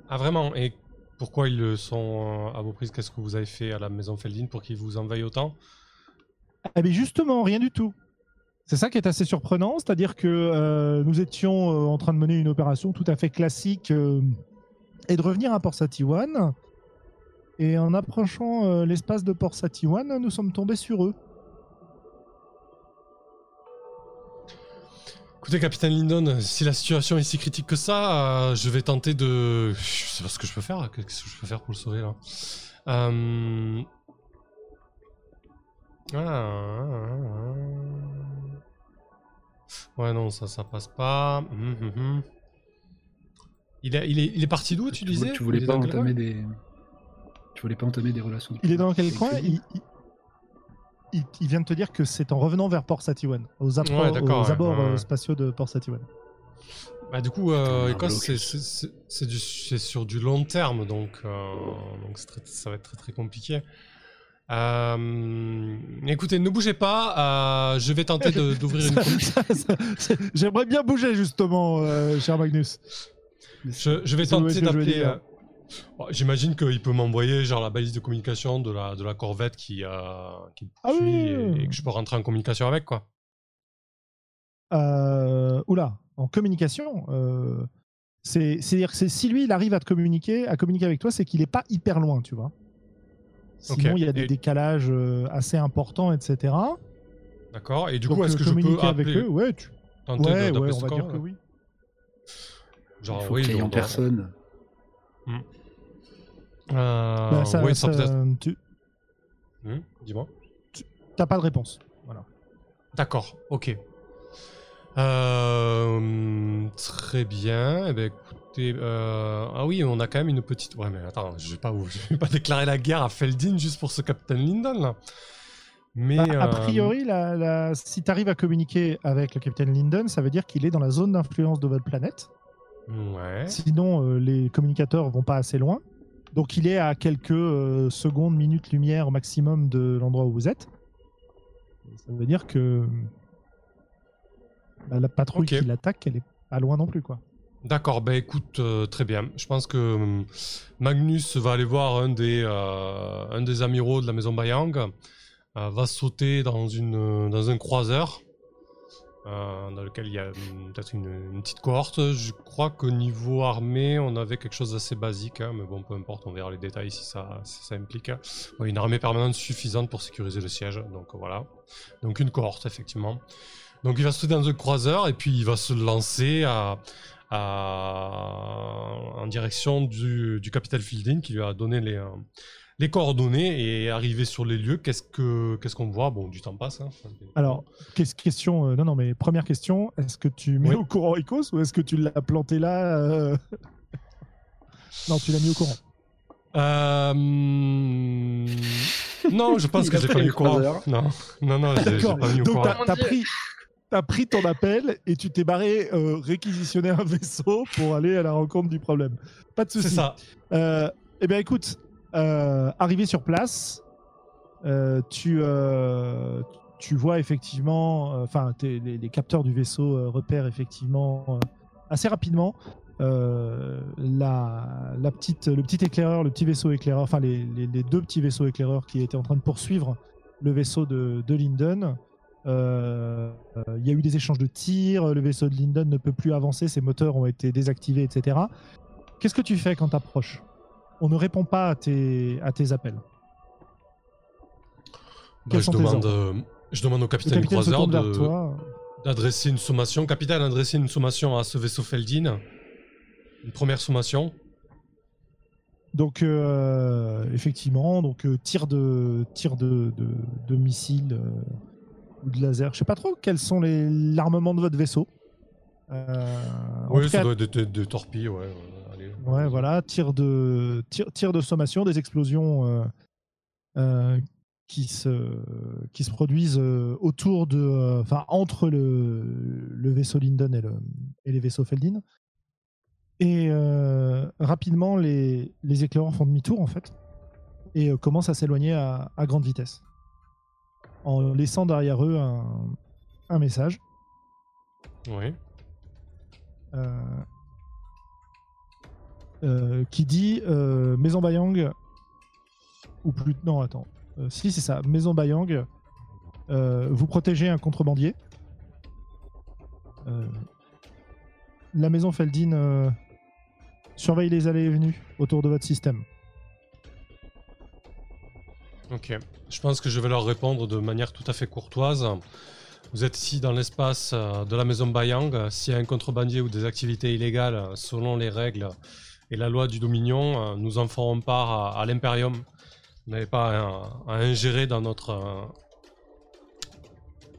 Ah vraiment? Et pourquoi ils le sont euh, à vos prises? Qu'est-ce que vous avez fait à la maison Feldin pour qu'ils vous envahissent autant? Eh bien justement, rien du tout. C'est ça qui est assez surprenant, c'est-à-dire que euh, nous étions euh, en train de mener une opération tout à fait classique et de revenir à Port Satiwan. Et en approchant l'espace de Port Satiwan, nous sommes tombés sur eux. Écoutez, capitaine Lyndon, si la situation est si critique que ça, euh, je vais tenter de. Je sais pas ce que je peux faire. Qu'est-ce que je peux faire pour le sauver là Euh, ah, ah, ah. Ouais, non, ça, ça passe pas. Hum, hum, hum. Il, est, il, est, il est parti d'où, tu disais? tu voulais pas entamer des. Tu voulais pas entamer des relations. Il est dans quel coin? Il, il- vient de te dire que c'est en revenant vers Port Satiwan, aux, appro- Ouais, d'accord, aux ouais, abords ouais, euh, spatiaux de Port Satiwan. Bah, du coup, euh, Écosse, c'est- blocus. c'est- c'est c'est du- c'est sur du long terme, donc, euh, donc c'est très- ça va être très très compliqué. Euh, écoutez, ne bougez pas, euh, je vais tenter de- d'ouvrir une... Ça- ça- J'aimerais bien bouger justement, euh, cher Magnus. Je, je vais tenter d'appeler... oh, J'imagine qu'il peut m'envoyer genre la balise de communication de la, de la corvette qui, euh, qui me Ah oui, et, que je peux rentrer en communication avec, quoi. Euh, oula, en communication, euh, c'est- c'est-à-dire que si lui il arrive à te communiquer, à communiquer avec toi, c'est qu'il n'est pas hyper loin, tu vois. Sinon, Ok. il y a des Et- décalages euh, assez importants, etc. D'accord Et du Donc, coup, est-ce euh, que je peux communiquer avec appeler, eux Ouais, tu... tenter ouais, de- ouais, on va dire que oui. Genre, Il faut oui, en personne. Euh, Bah, ça, oui, ça ça- peut-être. tu Hmm, Dis-moi. t'as pas de réponse. Voilà. D'accord, ok. Euh, très bien. Eh ben, écoutez, euh, ah oui, on a quand même une petite. Ouais, mais attends, je vais pas, je vais pas déclarer la guerre à Feldin juste pour ce Captain Lyndon là. Mais Bah, a euh, priori, la, la- si tu arrives à communiquer avec le capitaine Lyndon, ça veut dire qu'il est dans la zone d'influence de votre planète. ouais. Sinon, euh, les communicateurs vont pas assez loin. Donc, il est à quelques euh, secondes, minutes lumière au maximum de l'endroit où vous êtes. Ça veut dire que bah, la patrouille qui l'attaque, elle est pas loin non plus, quoi. D'accord, bah écoute, euh, très bien. Je pense que hum, Magnus va aller voir un des, euh, un des amiraux de la maison Bayang, euh, va sauter dans, une, dans un croiseur, euh, dans lequel il y a hum, peut-être une, petite cohorte. Je crois qu'au niveau armée, on avait quelque chose d'assez basique, hein, mais bon, peu importe, on verra les détails si ça, implique. Ouais, une armée permanente suffisante pour sécuriser le siège, donc voilà. Donc une cohorte, effectivement. Donc il va sauter dans un croiseur et puis il va se lancer en direction du, du capitaine Fielding qui lui a donné les, euh, les coordonnées et arriver sur les lieux. Qu'est-ce que qu'est-ce qu'on voit? Bon, du temps passe. hein. Alors, qu'est- question. euh, non, non, mais première question est-ce que tu mets Oui. au courant Ecos ou est-ce que tu l'as planté là euh? Non, tu l'as mis au courant. Euh, Non, je pense que a j'ai pas mis au courant. Non, non, non, j'ai pas mis au Donc, courant. t'as t'as pris, t'as pris ton appel et tu t'es barré euh, réquisitionner un vaisseau pour aller à la rencontre du problème. Pas de C'est souci. ça. Euh, eh bien, écoute, arrivé sur place, euh, tu, euh, tu vois effectivement, euh, enfin, les, les capteurs du vaisseau euh, repèrent effectivement euh, assez rapidement euh, la, la petite, le petit éclaireur, le petit vaisseau éclaireur, enfin, les, les- les deux petits vaisseaux éclaireurs qui étaient en train de poursuivre le vaisseau de, de Linden. Euh, euh, Il y a eu des échanges de tirs, le vaisseau de Linden ne peut plus avancer, ses moteurs ont été désactivés, etc. Qu'est-ce que tu fais quand tu approches On ne répond pas à tes, à tes appels. Bah, je, demande, euh, je demande au capitaine, capitaine d'adresser une sommation. Capitaine, adresser une sommation à ce vaisseau Feldin. Une première sommation. Donc euh, effectivement, donc euh, tir de tir de, de, ou de laser. Je sais pas trop quels sont les l'armement de votre vaisseau. Oui, ça cas, doit être des, torpilles, ouais. Ouais, voilà, tir de tir, tir de sommation, des explosions euh, euh, qui se qui se produisent euh, autour de, enfin entre le, le vaisseau Linden et le et les vaisseaux Feldin. Et rapidement, les les éclaireurs font demi-tour en fait et commencent à s'éloigner à, à grande vitesse, en laissant derrière eux un, un message. Oui. euh, euh, qui dit euh, Maison Bayang ou plus non attends Euh, si c'est ça Maison Bayang vous protégez un contrebandier la maison Feldin surveille les allées et venues autour de votre système Ok. Je pense que je vais leur répondre de manière tout à fait courtoise. Vous êtes ici dans l'espace de la maison Bayang. S'il y a un contrebandier ou des activités illégales selon les règles et la loi du Dominion, euh, nous en ferons part à, à l'Imperium. Vous n'avez pas à, à ingérer dans notre, euh,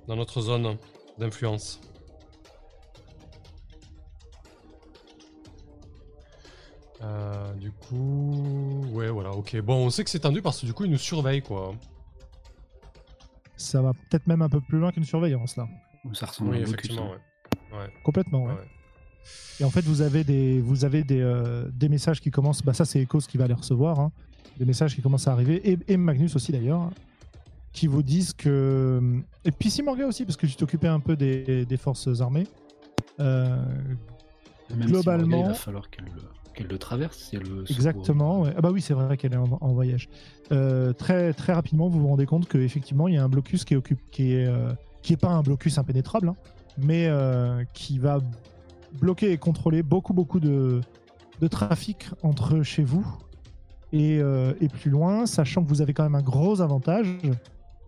dans notre zone d'influence. Euh, du coup, ouais, voilà, ok. Bon, on sait que c'est tendu parce que du coup, ils nous surveillent, quoi. ça va peut-être même un peu plus loin qu'une surveillance là Ça ressemble Oui, à effectivement, ouais. Ouais, complètement ouais. ouais. Et en fait, vous avez des, vous avez des, euh, des messages qui commencent. Bah, ça, c'est Ecos qui va les recevoir. hein. Des messages qui commencent à arriver. Et, et Magnus aussi, d'ailleurs. Qui vous disent que. Et puis Simorga aussi, parce que tu t'occupais un peu des, des forces armées. Euh, Même si globalement- il va falloir qu'elle le, qu'elle le traverse si elle se exactement. ouais. Ah, bah oui, c'est vrai qu'elle est en, en voyage. Euh, très, très rapidement, vous vous rendez compte qu'effectivement, il y a un blocus qui est, occupe, qui est, euh, qui est pas un blocus impénétrable, hein, mais euh, qui va bloquer et contrôler beaucoup, beaucoup de, trafic entre chez vous et, euh, et plus loin, sachant que vous avez quand même un gros avantage,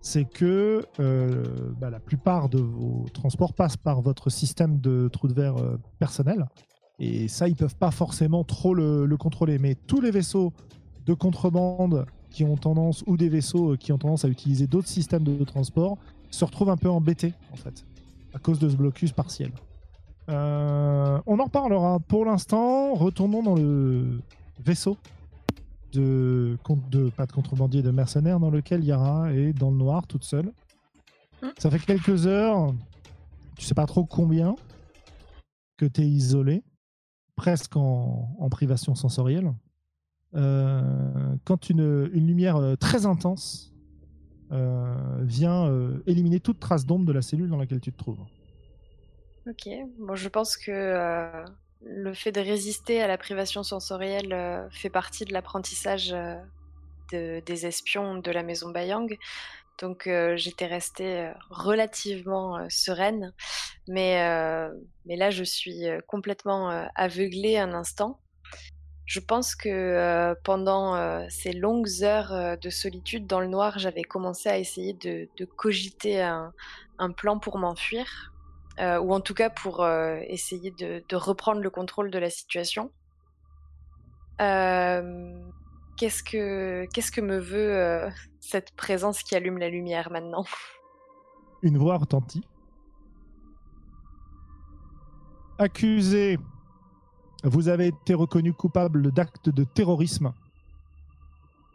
c'est que euh, bah, la plupart de vos transports passent par votre système de trou de verre euh, personnel. Et ça, ils peuvent pas forcément trop le, le contrôler. Mais tous les vaisseaux de contrebande qui ont tendance, ou des vaisseaux qui ont tendance à utiliser d'autres systèmes de transport, se retrouvent un peu embêtés, en fait, à cause de ce blocus partiel. Euh, on en reparlera. Pour l'instant, retournons dans le vaisseau de, de pas de contrebandier, de mercenaires dans lequel Yara est dans le noir toute seule. Hmm. Ça fait quelques heures, tu sais pas trop combien, que tu es isolé, presque en, en privation sensorielle. Euh, quand une, une lumière euh, très intense euh, vient éliminer toute trace d'ombre de la cellule dans laquelle tu te trouves. Ok, bon, je pense que euh, le fait de résister à la privation sensorielle euh, fait partie de l'apprentissage euh, de- des espions de la maison Bayang. Donc j'étais restée relativement sereine, mais, mais là je suis complètement aveuglée un instant. Je pense que pendant ces longues heures de solitude dans le noir, j'avais commencé à essayer de, cogiter un plan pour m'enfuir euh, ou en tout cas pour euh, essayer de, reprendre le contrôle de la situation. Euh, qu'est-ce que me veut cette présence qui allume la lumière maintenant? Une voix retentit. Accusé, vous avez été reconnu coupable d'actes de terrorisme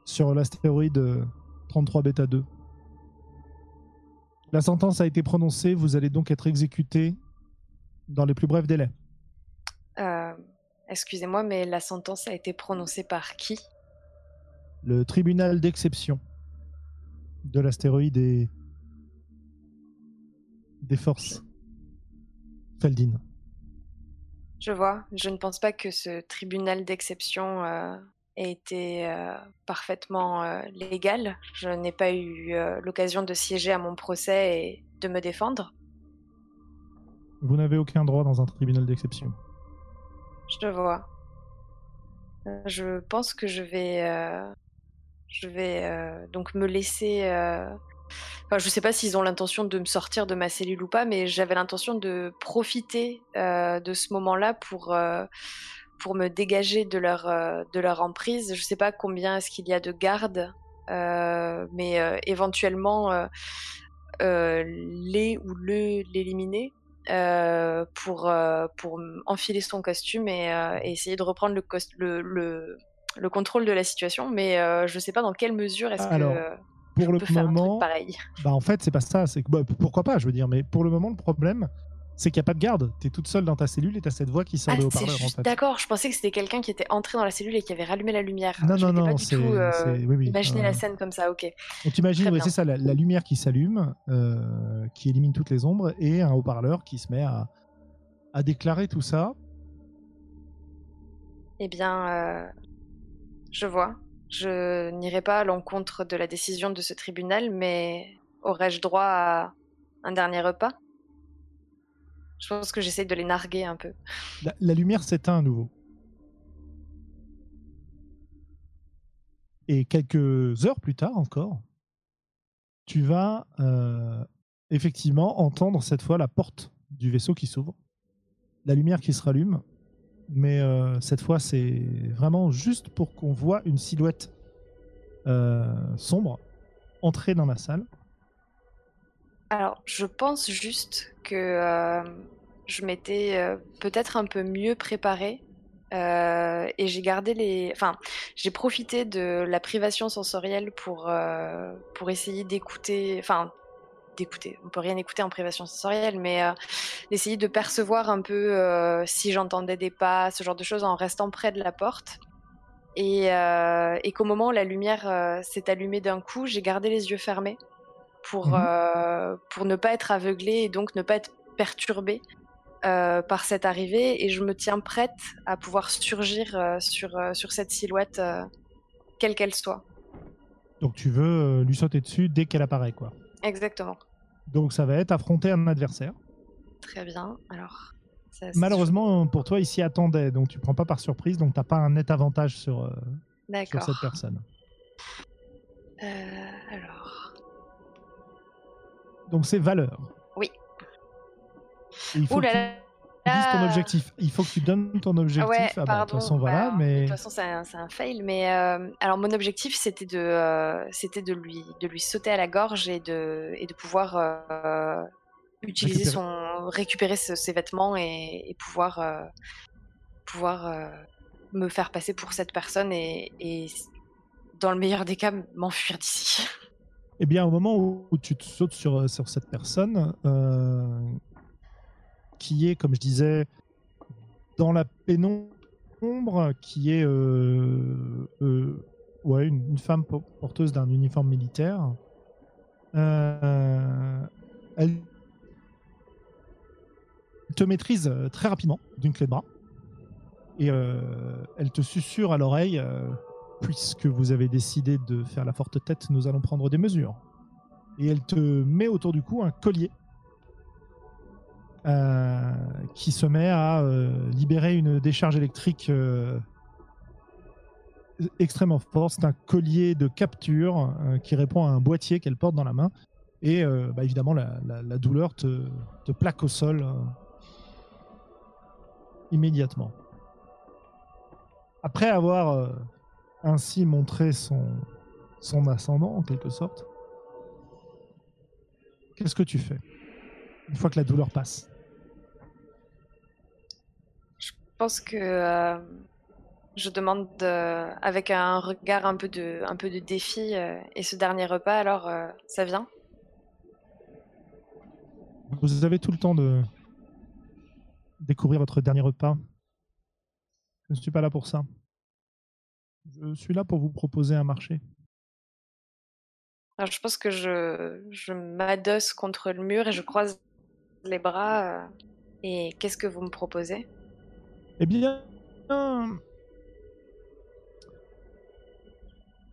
sur l'astéroïde 33 bêta 2. La sentence a été prononcée, vous allez donc être exécuté dans les plus brefs délais. Euh, Excusez-moi, mais la sentence a été prononcée par qui? Le tribunal d'exception de l'astéroïde et des forces Feldin. Je vois. Je ne pense pas que ce tribunal d'exception euh, ait été euh, parfaitement euh, légal. Je n'ai pas eu euh, l'occasion de siéger à mon procès et de me défendre. Vous n'avez aucun droit dans un tribunal d'exception. Je vois. Euh, Je pense que je vais, euh, je vais donc me laisser. Enfin, je sais pas s'ils ont l'intention de me sortir de ma cellule ou pas, mais j'avais l'intention de profiter de ce moment-là pour pour me dégager de leur euh, de leur emprise. Je sais pas combien est-ce qu'il y a de gardes, euh, mais euh, éventuellement les ou le l'éliminer euh, pour, euh, pour enfiler son costume et, euh, et essayer de reprendre le, le, le, le contrôle de la situation. Mais je sais pas dans quelle mesure est-ce Alors, que Pour je le peux faire un moment, truc pareil. bah en fait, c'est pas ça. C'est bah, pourquoi pas, je veux dire. Mais pour le moment, le problème, c'est qu'il n'y a pas de garde. Tu es toute seule dans ta cellule et tu as cette voix qui sort Ah, de haut-parleur. En juste... fait. D'accord, je pensais que c'était quelqu'un qui était entré dans la cellule et qui avait rallumé la lumière. Non, je non, non, pas du c'est- tout euh, oui, oui, euh, la scène comme ça, ok. Donc t'imagines, ouais, c'est ça, la, la lumière qui s'allume, euh, qui élimine toutes les ombres, et un haut-parleur qui se met à, à déclarer tout ça. Eh bien, euh, je vois. Je n'irai pas à l'encontre de la décision de ce tribunal, mais aurais-je droit à un dernier repas? Je pense que j'essaye de les narguer un peu. La, la lumière s'éteint à nouveau. Et quelques heures plus tard encore, tu vas euh, effectivement entendre cette fois la porte du vaisseau qui s'ouvre, la lumière qui se rallume, mais euh, cette fois c'est vraiment juste pour qu'on voit une silhouette euh, sombre entrer dans la salle. Alors, je pense juste que euh, je m'étais euh, peut-être un peu mieux préparée euh, et j'ai gardé les. Enfin, j'ai profité de la privation sensorielle pour, essayer d'écouter. Enfin, d'écouter. On peut rien écouter en privation sensorielle, mais d'essayer de percevoir un peu si j'entendais des pas, ce genre de choses en restant près de la porte. Et, et qu'au moment où la lumière s'est allumée d'un coup, j'ai gardé les yeux fermés pour, Mhm. euh, pour ne pas être aveuglée et donc ne pas être perturbée euh, par cette arrivée. Et je me tiens prête à pouvoir surgir euh, sur, sur cette silhouette, quelle qu'elle soit. Donc tu veux lui sauter dessus dès qu'elle apparaît, quoi. Exactement. Donc ça va être affronter un adversaire. Très bien. Alors, ça, Malheureusement, pour toi, il s'y attendait, donc tu prends pas par surprise, donc t'as pas un net avantage sur, sur cette personne. Alors. Donc c'est valeur. Oui. Et il faut Ouh là que là. ton objectif. Il faut que tu donnes ton objectif. Ouais, Ah bah, de toute façon, voilà, bah, mais De toute façon, c'est un, fail. Mais euh, alors, mon objectif, c'était de, euh, c'était de lui, de lui sauter à la gorge et de, et de pouvoir euh, utiliser Récupérer. son, récupérer ce- ses vêtements et, et pouvoir, pouvoir me faire passer pour cette personne et, et, dans le meilleur des cas, m'enfuir d'ici. eh bien, au moment où, tu te sautes sur, sur cette personne, euh, qui est, comme je disais, dans la pénombre, qui est euh, euh, ouais, une, une femme po- porteuse d'un uniforme militaire, euh, elle te maîtrise euh, très rapidement d'une clé de bras et euh, elle te susurre à l'oreille euh, puisque vous avez décidé de faire la forte tête, nous allons prendre des mesures. Et elle te met autour du cou un collier euh, qui se met à euh, libérer une décharge électrique euh, extrêmement forte. C'est un collier de capture qui répond à un boîtier qu'elle porte dans la main. Et bah, évidemment, la, douleur te, plaque au sol immédiatement. Après avoir ainsi montrer son, son ascendant en quelque sorte. Qu'est-ce que tu fais une fois que la douleur passe? Je pense que euh, je demande de- avec un regard un peu de, un peu de défi euh, et ce dernier repas, alors euh, ça vient? Vous avez tout le temps de découvrir votre dernier repas. Je ne suis pas là pour ça. Je suis là pour vous proposer un marché. Alors, je pense que je, je m'adosse contre le mur et je croise les bras. euh, et qu'est-ce que vous me proposez? Eh bien,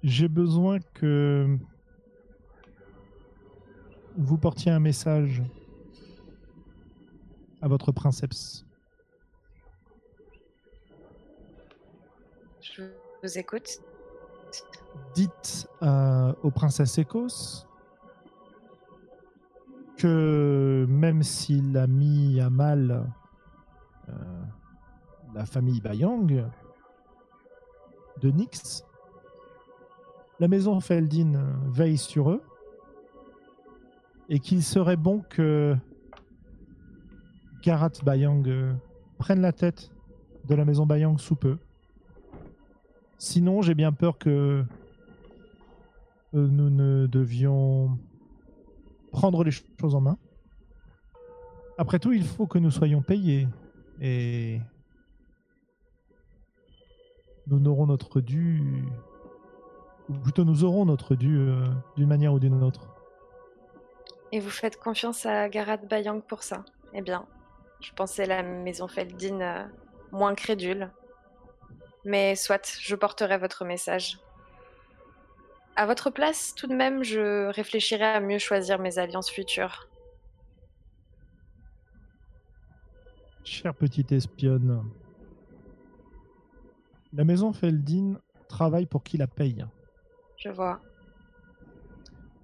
j'ai besoin que vous portiez un message à votre princeps. Je vous. Dites euh, aux princesses Écos que même s'il a mis à mal euh, la famille Bayang de Nyx, la maison Feldin veille sur eux et qu'il serait bon que Garat Bayang euh, prenne la tête de la maison Bayang sous peu. Sinon, j'ai bien peur que euh, nous ne devions prendre les choses en main. Après tout, il faut que nous soyons payés. Et nous n'aurons notre dû. Ou plutôt, nous aurons notre dû euh, d'une manière ou d'une autre. Et vous faites confiance à Garat Bayang pour ça? Eh bien, je pensais la maison Feldin euh, moins crédule. Mais soit, je porterai votre message. À votre place, tout de même, je réfléchirai à mieux choisir mes alliances futures. Chère petite espionne, la maison Feldin travaille pour qui la paye. Je vois.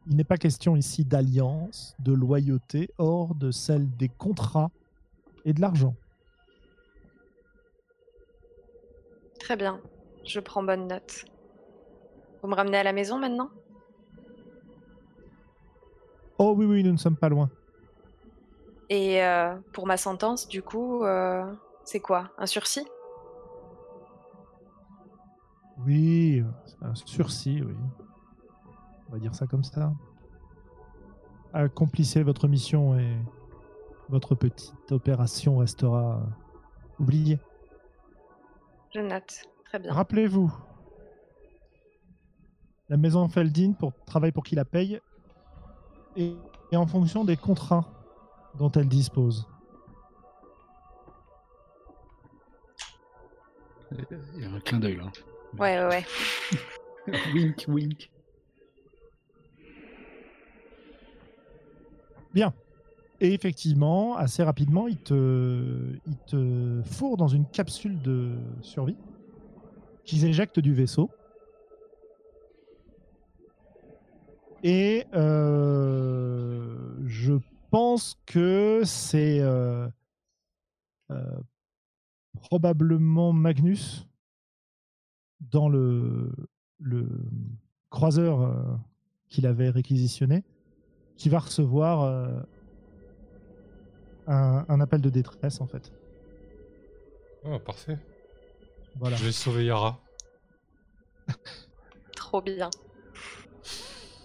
Il n'est pas question ici d'alliance, de loyauté, hors de celle des contrats et de l'argent. Très bien. Je prends bonne note. Vous me ramenez à la maison maintenant? Oh oui, oui, nous ne sommes pas loin. Et euh, pour ma sentence, du coup, euh, c'est quoi? Un sursis? Oui, c'est un sursis, oui. On va dire ça comme ça. Accomplissez votre mission et votre petite opération restera oubliée. Je note. Très bien. Rappelez-vous, la maison Feldin pour, travaille pour qui la paye et, et en fonction des contrats dont elle dispose. Il y a un clin d'œil là. Ouais, ouais, ouais. wink, wink. Bien. Et effectivement, assez rapidement, il te, il te fourre dans une capsule de survie qu'ils éjectent du vaisseau. Et euh, je pense que c'est euh, euh, probablement Magnus dans le, le croiseur euh, qu'il avait réquisitionné qui va recevoir un, un appel de détresse en fait. Ah, parfait. Voilà. Je vais sauver Yara. Trop bien.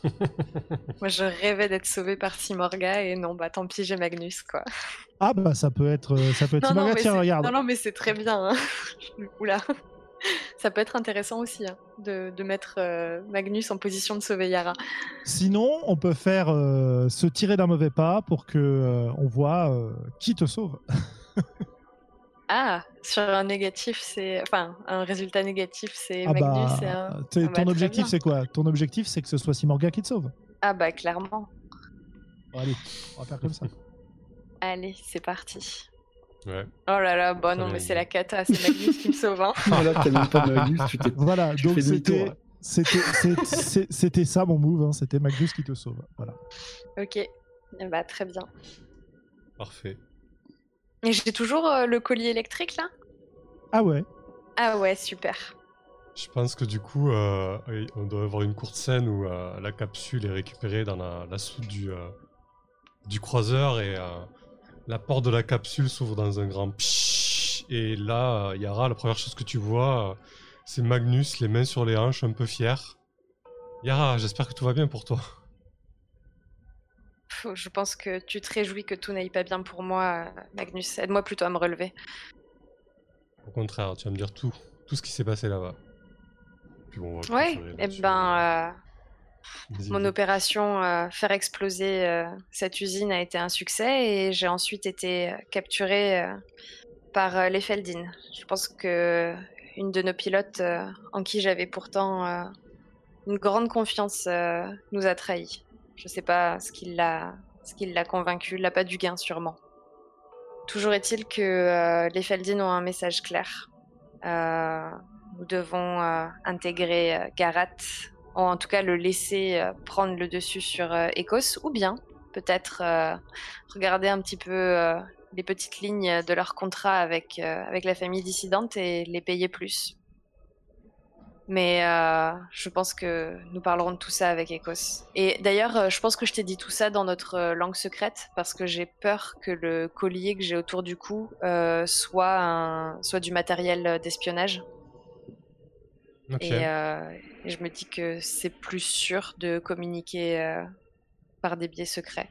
Moi, je rêvais d'être sauvée par Simorga et non, bah tant pis, j'ai Magnus, quoi. Ah bah ça peut être euh, ça peut être Non, non, Simorga. mais Tiens, c'est- regarde. non, non, mais c'est très bien. hein. Oula. Ça peut être intéressant aussi hein, de, de mettre euh, Magnus en position de sauver Yara. Sinon, on peut faire euh, se tirer d'un mauvais pas pour que euh, on voit qui te sauve. Ah, sur un négatif, c'est. Enfin, un résultat négatif, c'est Ah Magnus bah, et un. Ah bah, ton objectif c'est quoi? Ton objectif c'est que ce soit Simorga qui te sauve. Ah, bah, clairement. Bon, allez, on va faire comme ça. Allez, c'est parti. Ouais. Oh là là, bon, non, mais c'est la cata, c'est Magnus qui me sauve. Hein. Voilà, t'as même pas Magnus, tu t'es. Voilà, Tu donc c'était hein. c'était ça mon move. hein, C'était Magnus qui te sauve. Voilà. Ok, Eh bah, très bien. Parfait. Et j'ai toujours euh, le collier électrique là? Ah ouais. Ah ouais, super. Je pense que du coup, euh, on doit avoir une courte scène où euh, la capsule est récupérée dans la, la soute du, euh, du croiseur et euh, la porte de la capsule s'ouvre dans un grand pshhh. Et là, euh, Yara, la première chose que tu vois, euh, c'est Magnus, les mains sur les hanches, un peu fier. Yara, j'espère que tout va bien pour toi. Je pense que tu te réjouis que tout n'aille pas bien pour moi, euh, Magnus. Aide-moi plutôt à me relever. Au contraire, tu vas me dire tout, tout ce qui s'est passé là-bas. Puis bon, on va Ouais, clôturer eh ben, euh, Vas-y, mon opération euh, faire exploser euh, cette usine a été un succès et j'ai ensuite été euh, capturée euh, par les Feldin. Je pense que une de nos pilotes, en qui j'avais pourtant une grande confiance, nous a trahis. Je sais pas ce qui l'a, ce qui l'a convaincu, l'a pas du gain sûrement. Toujours est-il que les Feldin ont un message clair. Nous devons intégrer Garat, en tout cas le laisser euh, prendre le dessus sur euh, Ecos, ou bien peut-être euh, regarder un petit peu les petites lignes de leur contrat avec, avec la famille dissidente et les payer plus. Mais je pense que nous parlerons de tout ça avec Ecos. Et d'ailleurs, je pense que je t'ai dit tout ça dans notre langue secrète parce que j'ai peur que le collier que j'ai autour du cou soit, soit du matériel d'espionnage. Et, euh, et je me dis que c'est plus sûr de communiquer euh, par des biais secrets.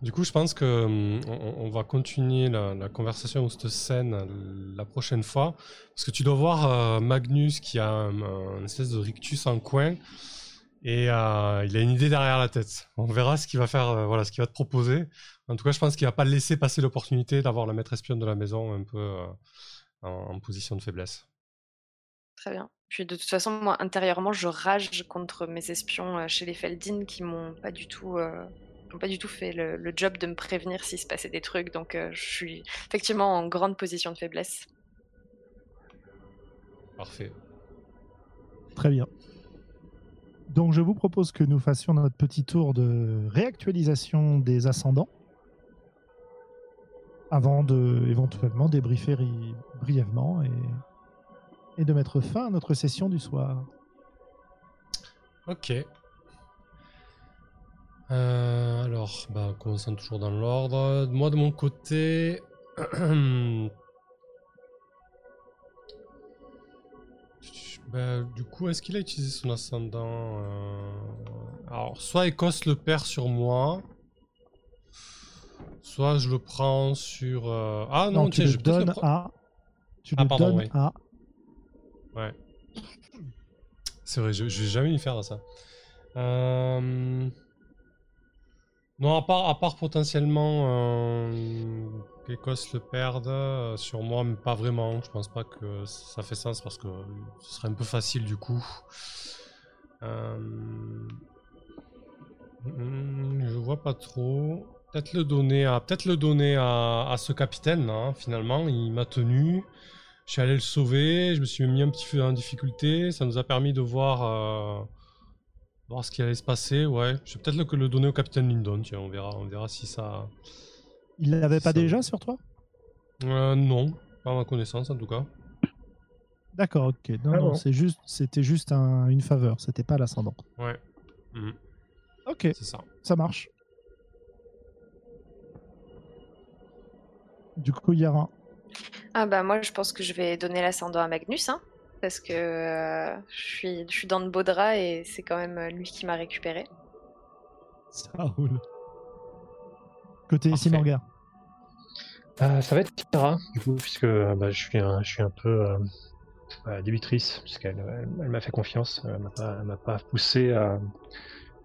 Du coup, je pense que hum, on, on va continuer la, la conversation ou cette scène la prochaine fois, parce que tu dois voir euh, Magnus qui a un, un espèce de rictus en coin et il a une idée derrière la tête. On verra ce qu'il va faire, voilà, ce qu'il va te proposer. En tout cas, je pense qu'il va pas laisser passer l'opportunité d'avoir la maître espionne de la maison un peu en, en position de faiblesse. Très bien. Puis de toute façon, moi, intérieurement, je rage contre mes espions euh, chez les Feldin qui m'ont pas du tout, euh, ont pas du tout fait le, le job de me prévenir s'il se passait des trucs. Donc, euh, je suis effectivement en grande position de faiblesse. Parfait. Très bien. Donc je vous propose que nous fassions notre petit tour de réactualisation des ascendants avant de éventuellement débriefer ri- brièvement et, et de mettre fin à notre session du soir. Ok. Euh, alors, bah, commençons toujours dans l'ordre. Moi, de mon côté, bah, du coup, est-ce qu'il a utilisé son ascendant euh, Alors, soit Écosse le perd sur moi, soit je le prends sur. euh, Ah non, tu tiens, le je le donnes à. Tu Ah, le pardon, donnes oui. à. Ouais. C'est vrai, je, je vais jamais y faire ça. Euh, Non, à part, à part potentiellement euh, le perde, euh, sur moi, mais pas vraiment. Je pense pas que ça fait sens parce que ce serait un peu facile du coup. Euh, hmm, Je vois pas trop. Peut-être le donner à, peut-être le donner à, à ce capitaine, hein, finalement. Il m'a tenu. Je suis allé le sauver, je me suis mis un petit peu en difficulté, ça nous a permis de voir, euh, voir ce qui allait se passer. Ouais, je vais peut-être le, le donner au capitaine Lindon, tiens, on verra, on verra si ça. Il l'avait pas Ça- déjà sur toi? Euh, non, pas à ma connaissance en tout cas. D'accord, ok. Non, Ah non, bon. c'est juste, c'était juste un- une faveur, c'était pas l'ascendant. Ouais, Mhm, Ok, c'est ça. ça marche. Du coup, Yara, Ah bah moi, je pense que je vais donner l'ascendant à Magnus, hein, parce que euh, je, suis, je suis dans de beaux draps et c'est quand même euh, lui qui m'a récupéré. ça roule. Côté. Simorga. Euh, ça va être Kira, du coup, puisque euh, bah, je, suis un, je suis un peu euh, euh, débitrice, puisqu'elle elle, elle m'a fait confiance, elle m'a pas, elle m'a pas poussé à,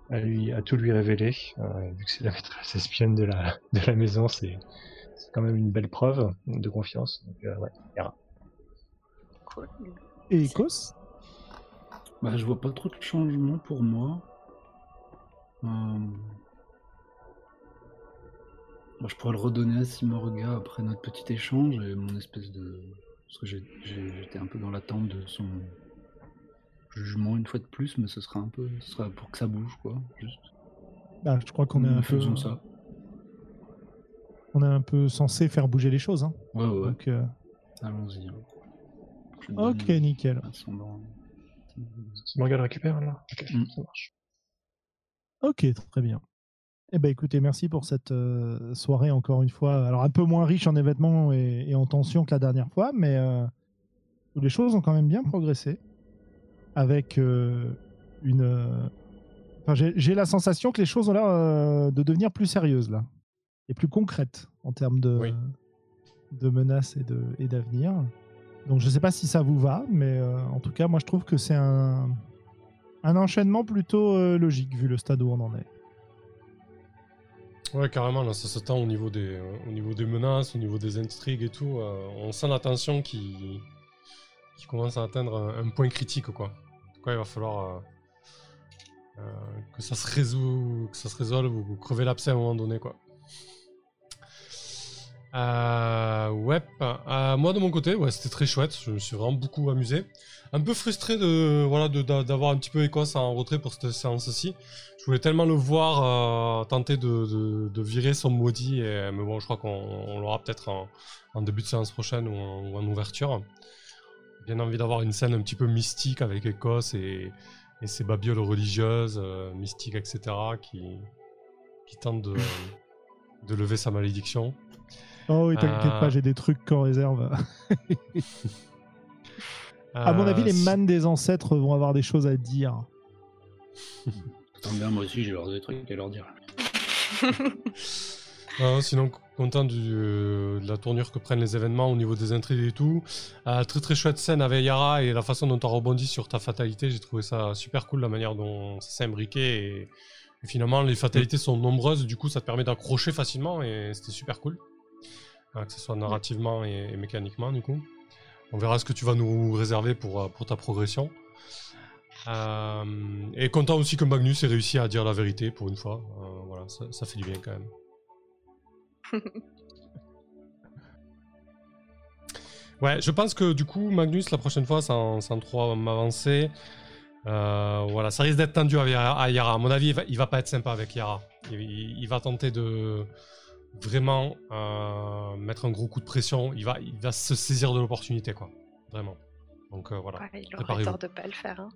à, lui, à tout lui révéler. Euh, vu que c'est la maîtresse espionne de la, de la maison, c'est c'est quand même une belle preuve de confiance. Donc, euh, ouais. Cool. Et Ecos Bah, je vois pas trop de changement pour moi. Euh, bah, je pourrais le redonner à Simorga après notre petit échange et mon espèce de. Parce que j'étais un peu dans l'attente de son jugement une fois de plus, mais ce sera un peu. Ce sera pour que ça bouge, quoi. Juste. bah, Je crois qu'on est un peu, Faisons ça. On est un peu censé faire bouger les choses. hein. Ouais, ouais. Donc, euh, Allons-y. hein. Ok, nickel. Morgane récupère là Ok, Mm. ça marche. Ok, très bien. Eh ben écoutez, merci pour cette euh, soirée encore une fois. Alors un peu moins riche en événements et, et en tensions que la dernière fois, mais euh, où les choses ont quand même bien progressé. Avec euh, une. euh, Enfin, j'ai j'ai la sensation que les choses ont l'air euh, de devenir plus sérieuses là, et plus concrètes en termes de, Oui. de menaces et de et d'avenir. Donc je ne sais pas si ça vous va, mais euh, en tout cas, moi je trouve que c'est un, un enchaînement plutôt euh, logique vu le stade où on en est. Ouais, carrément, là, ça se tend au niveau, des, au niveau des menaces, au niveau des intrigues et tout. euh, on sent la tension qui, qui commence à atteindre un, un point critique, quoi. En tout cas, il va falloir euh, que, ça se résout, que ça se résolve ou crever l'abcès à un moment donné, quoi. Euh, ouais, euh, moi de mon côté, ouais, c'était très chouette. Je me suis vraiment beaucoup amusé. Un peu frustré de voilà d'avoir un petit peu Écosse en retrait pour cette séance-ci. Je voulais tellement le voir euh, tenter de, de- virer son maudit, mais bon, je crois qu'on on l'aura peut-être en, début de séance prochaine ou en, ou en ouverture. Bien envie d'avoir une scène un petit peu mystique avec Écosse et, et ses babioles religieuses, euh, mystiques, etc., qui, qui tentent de, de lever sa malédiction. Oh oui, t'inquiète Euh. pas, j'ai des trucs qu'en réserve. à mon Euh, avis, les si- mannes des ancêtres vont avoir des choses à dire. Bien, moi aussi, j'ai leur des trucs à leur dire. Non, sinon, content du, euh, de la tournure que prennent les événements au niveau des intrigues et tout. Euh, très très chouette scène avec Yara et la façon dont tu as rebondi sur ta fatalité. J'ai trouvé ça super cool, la manière dont ça s'est imbriqué. Et, et finalement, les fatalités sont nombreuses, du coup, ça te permet d'accrocher facilement et c'était super cool. Euh, que ce soit narrativement et, et mécaniquement, du coup. On verra ce que tu vas nous réserver pour, euh, pour ta progression. Euh, et content aussi que Magnus ait réussi à dire la vérité pour une fois. Euh, voilà, ça, ça fait du bien quand même. Ouais, je pense que du coup, Magnus, la prochaine fois, sans, sans trop m'avancer, euh, voilà, ça risque d'être tendu avec Yara. à Yara. À mon avis, il va, il va pas être sympa avec Yara. Il, il- il va tenter de vraiment euh, mettre un gros coup de pression. Il va, il va se saisir de l'opportunité, quoi. Vraiment. Donc euh, voilà. Ouais, il aurait tort de pas le faire. hein.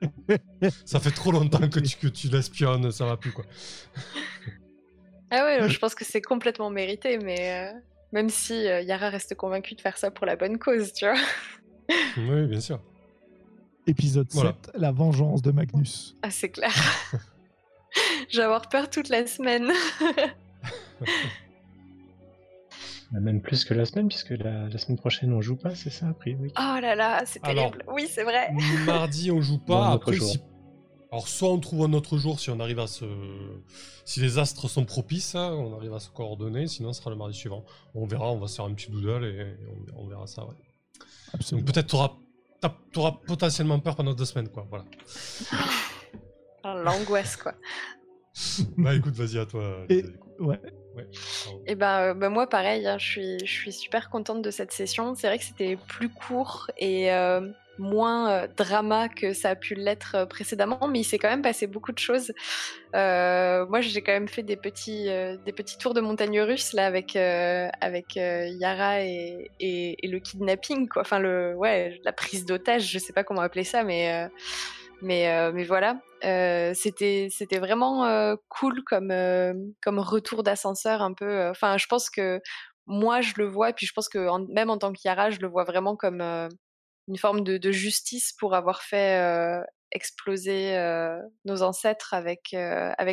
Ça fait trop longtemps que tu, que tu l'espionnes, ça va plus, quoi. Ah ouais, je pense que c'est complètement mérité, mais euh, même si euh, Yara reste convaincue de faire ça pour la bonne cause, tu vois. Oui, bien sûr. Épisode Voilà. 7, la vengeance de Magnus. Ah, c'est clair. Je vais avoir peur toute la semaine. Même plus que la semaine, puisque la, la semaine prochaine on joue pas, c'est ça, a priori? Oh là là, c'est Alors. terrible. Oui, c'est vrai. Mardi, on joue pas. Après, si... Alors, soit on trouve un autre jour si on arrive à se. Si les astres sont propices, hein, on arrive à se coordonner. Sinon, ce sera le mardi suivant. On verra, on va se faire un petit doodle et on, on verra ça. ouais. Absolument. Donc, peut-être t'auras t'auras potentiellement peur pendant deux semaines, quoi. Voilà. Oh, L'angoisse, quoi. bah, écoute, vas-y à toi. Et-. Ouais. Ouais. ben, bah, moi, pareil, hein, je, suis, je suis super contente de cette session. C'est vrai que c'était plus court et euh, moins euh, drama que ça a pu l'être précédemment, mais il s'est quand même passé beaucoup de choses. Euh, moi, j'ai quand même fait des petits, euh, des petits tours de montagne russe là avec, euh, avec euh, Yara et, et, et le kidnapping, quoi. Enfin, le, ouais, la prise d'otage, je sais pas comment appeler ça, mais. Euh, mais, voilà, Euh, c'était vraiment euh, cool comme, retour d'ascenseur un peu. Enfin, je pense que moi, je le vois, et puis je pense que même en tant qu'Yara, je le vois vraiment comme une forme de, justice pour avoir fait exploser nos ancêtres avec,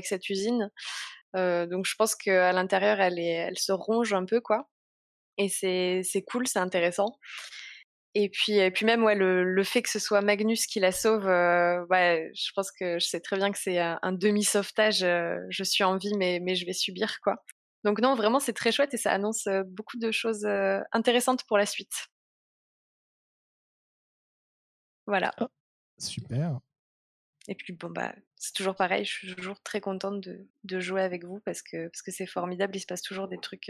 cette usine. Donc je pense qu'à l'intérieur, elle, se ronge un peu, quoi. Et c'est cool, c'est intéressant. Et puis, et puis même ouais, le, le fait que ce soit Magnus qui la sauve, euh, ouais, je pense que je sais très bien que c'est un, un demi-sauvetage. euh, je suis en vie, mais, mais je vais subir quoi. Donc non, vraiment c'est très chouette et ça annonce euh, beaucoup de choses euh, intéressantes pour la suite. Voilà. Super. Et puis bon bah c'est toujours pareil, je suis toujours très contente de, de jouer avec vous parce que parce que c'est formidable, il se passe toujours des trucs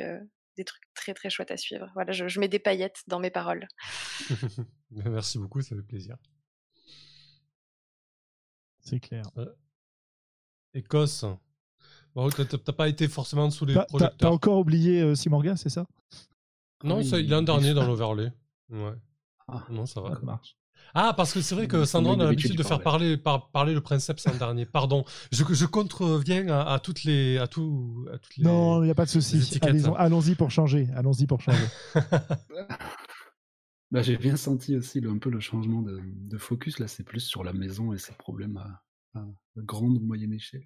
des trucs très très chouettes à suivre. Voilà, je, je mets des paillettes dans mes paroles. Merci beaucoup, ça fait plaisir. C'est clair. Écosse. Bon, t'as pas été forcément sous les T'as- T'as t'as projecteurs. encore oublié euh, Simorga, c'est ça? Non, Oui, ça, il a un dernier dans l'overlay. Ouais. Ah. Non, ça va. Ça marche. Ah, parce que c'est vrai que Sandra, a l'habitude de faire parler, par- parler le princeps en dernier. Pardon. Je, je contreviens à, à toutes les. À tout, à toutes les... Non, il n'y a pas de les souci. Allons-y pour changer. Allons-y pour changer. Bah, j'ai bien senti aussi le- un peu le changement de, de focus. Là, c'est plus sur la maison et ses problèmes à, à grande ou moyenne échelle.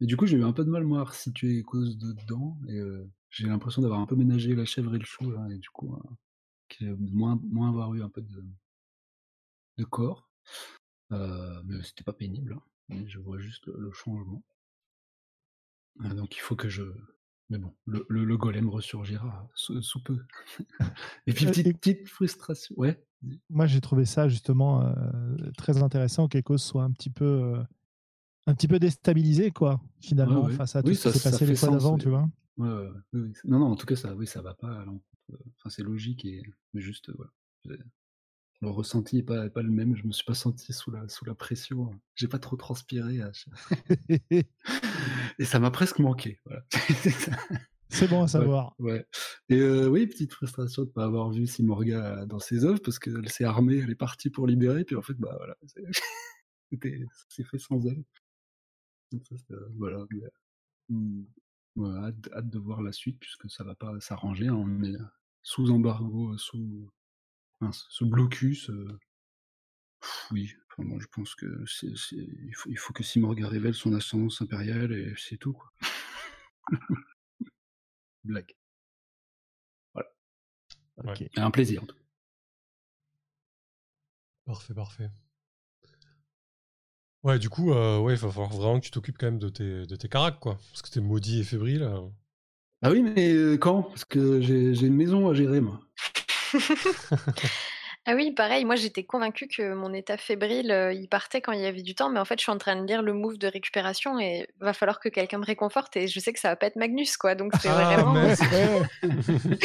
Et du coup, j'ai eu un peu de mal, moi, à resituer cause dedans. Et euh, j'ai l'impression d'avoir un peu ménagé la chèvre et le chou, là. Et du coup, euh, moins, moins avoir eu un peu de, de corps. Euh, mais c'était pas pénible. hein. Je vois juste le, le changement. Euh, donc, il faut que je. Mais bon, le, le, le golem ressurgira sous, sous peu. et puis, Euh, petite, et- petite frustration. Ouais. Moi, j'ai trouvé ça justement euh, très intéressant qu'Ecos soit un petit peu, euh, un petit peu déstabilisé, quoi, finalement, Ouais, ouais. face à tout ce qui s'est passé les fois d'avant, tu vois. Ouais, oui. Non, non, en tout cas, ça, oui, ça va pas. à l'encontre. Enfin, c'est logique et juste, voilà. Le ressenti est pas, pas le même. Je me suis pas senti sous la, sous la pression. J'ai pas trop transpiré. chaque- Et ça m'a presque manqué. Voilà. C'est bon à savoir. Ouais. Et euh, oui, petite frustration de pas avoir vu Simorga dans ses œuvres parce qu'elle s'est armée, elle est partie pour libérer. Puis en fait, bah voilà, c'est- fait sans elle. Donc ça, c'est, euh, voilà. mais, euh, hmm, voilà, hâte, hâte de voir la suite puisque ça va pas s'arranger. hein, on est sous embargo, sous, mince, sous blocus. euh, pff, oui, enfin, moi je pense que c'est, c'est- il, faut, il faut que Simorga révèle son ascendance impériale et c'est tout quoi. Blague. Ok. Et un plaisir. en tout cas. Parfait, parfait. Ouais, du coup, euh, ouais, il va falloir vraiment que tu t'occupes quand même de tes, de tes caracs, quoi. Parce que t'es maudit et fébrile. euh. Ah oui, mais quand? Parce que j'ai j'ai une maison à gérer, moi. Ah oui, pareil, moi j'étais convaincue que mon état fébrile, euh, il partait quand il y avait du temps, mais en fait je suis en train de lire le move de récupération et va falloir que quelqu'un me réconforte et je sais que ça va pas être Magnus, quoi. Donc c'est Ah, vraiment...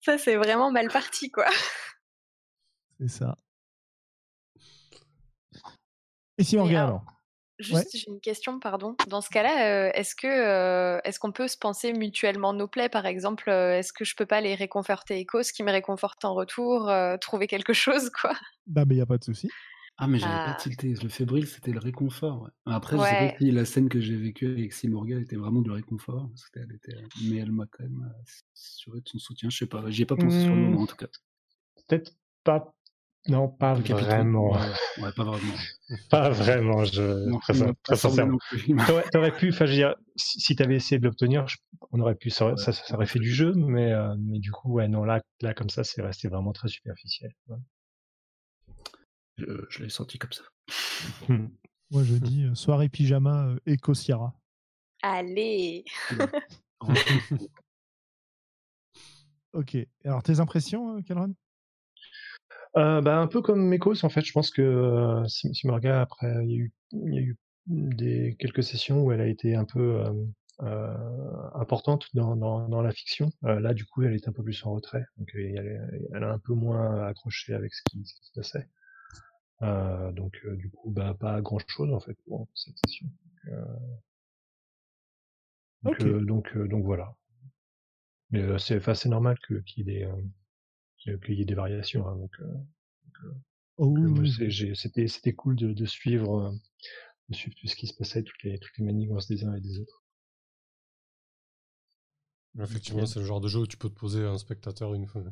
ça c'est vraiment mal parti, quoi. c'est ça. Et si on regarde alors- Juste, j'ai une question, pardon. Dans ce cas-là, euh, est-ce que euh, est-ce qu'on peut se penser mutuellement nos plaies, par exemple euh, Est-ce que je peux pas les réconforter Ecos, qui me réconforte en retour, euh, trouver quelque chose, quoi? Bah, mais il n'y a pas de souci. Ah, mais j'avais Ah. pas tilté. Le fébrile, c'était le réconfort. ouais. Après, je sais Ouais. pas si la scène que j'ai vécue avec Simorga était vraiment du réconfort. Parce qu'elle était... Mais elle m'a quand même assuré de son soutien. Je sais pas. J'y ai pas pensé sur le Hmm. moment, en tout cas. Peut-être pas. Non, pas vraiment. Ouais, ouais, pas vraiment. Pas vraiment, je. Non, très, sincèrement. T'aurais, t'aurais pu, enfin, je veux dire, si, si t'avais essayé de l'obtenir, je- on aurait pu, ça, Ouais. ça, ça aurait fait du jeu, mais, euh, mais du coup, ouais, non, là, là, comme ça, c'est resté vraiment très superficiel. ouais. Je, je l'ai senti comme ça. Moi, je dis euh, soirée pyjama euh, Eco Sierra. Allez Ok. Alors, tes impressions, euh, Calron? Euh, bah, un peu comme Mekos, en fait, je pense que euh, Sim- Simorga, après, il y a eu, il y a eu des, quelques sessions où elle a été un peu euh, euh, importante dans, dans, dans la fiction. Euh, là, du coup, elle est un peu plus en retrait, donc elle, est- elle a un peu moins accroché avec ce qui, ce qui se passait. Euh, donc, euh, du coup, bah, pas grand chose en fait pour cette session. Donc, euh, donc, voilà. Mais euh, c'est, normal qu'il y ait des, euh, qu'il y ait des variations. hein, donc, euh, Oh, que oui, c'était c'était cool de, de suivre euh, de suivre tout ce qui se passait toutes les toutes les manigances des uns et des autres Effectivement, c'est le genre de jeu où tu peux te poser un spectateur une fois,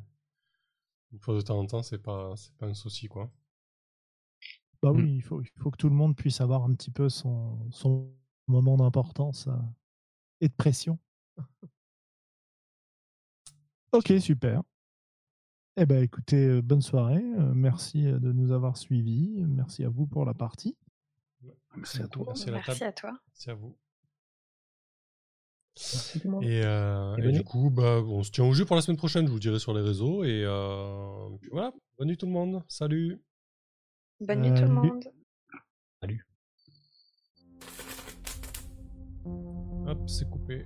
une fois de temps en temps, c'est pas, c'est pas un souci, quoi. Bah oui, il faut, il faut que tout le monde puisse avoir un petit peu son, son moment d'importance euh, et de pression. ok, super. Eh ben, écoutez, euh, bonne soirée. euh, merci euh, de nous avoir suivis. Merci à vous pour la partie. Merci à toi. Merci à la Merci à toi. Merci à vous. Merci tout le monde. Et, euh, Et du coup, bah, on se tient au jeu pour la semaine prochaine, je vous dirai sur les réseaux. Et euh, puis voilà, bonne nuit tout le monde. Salut. Bonne nuit tout le Salut. monde. Hop, c'est coupé.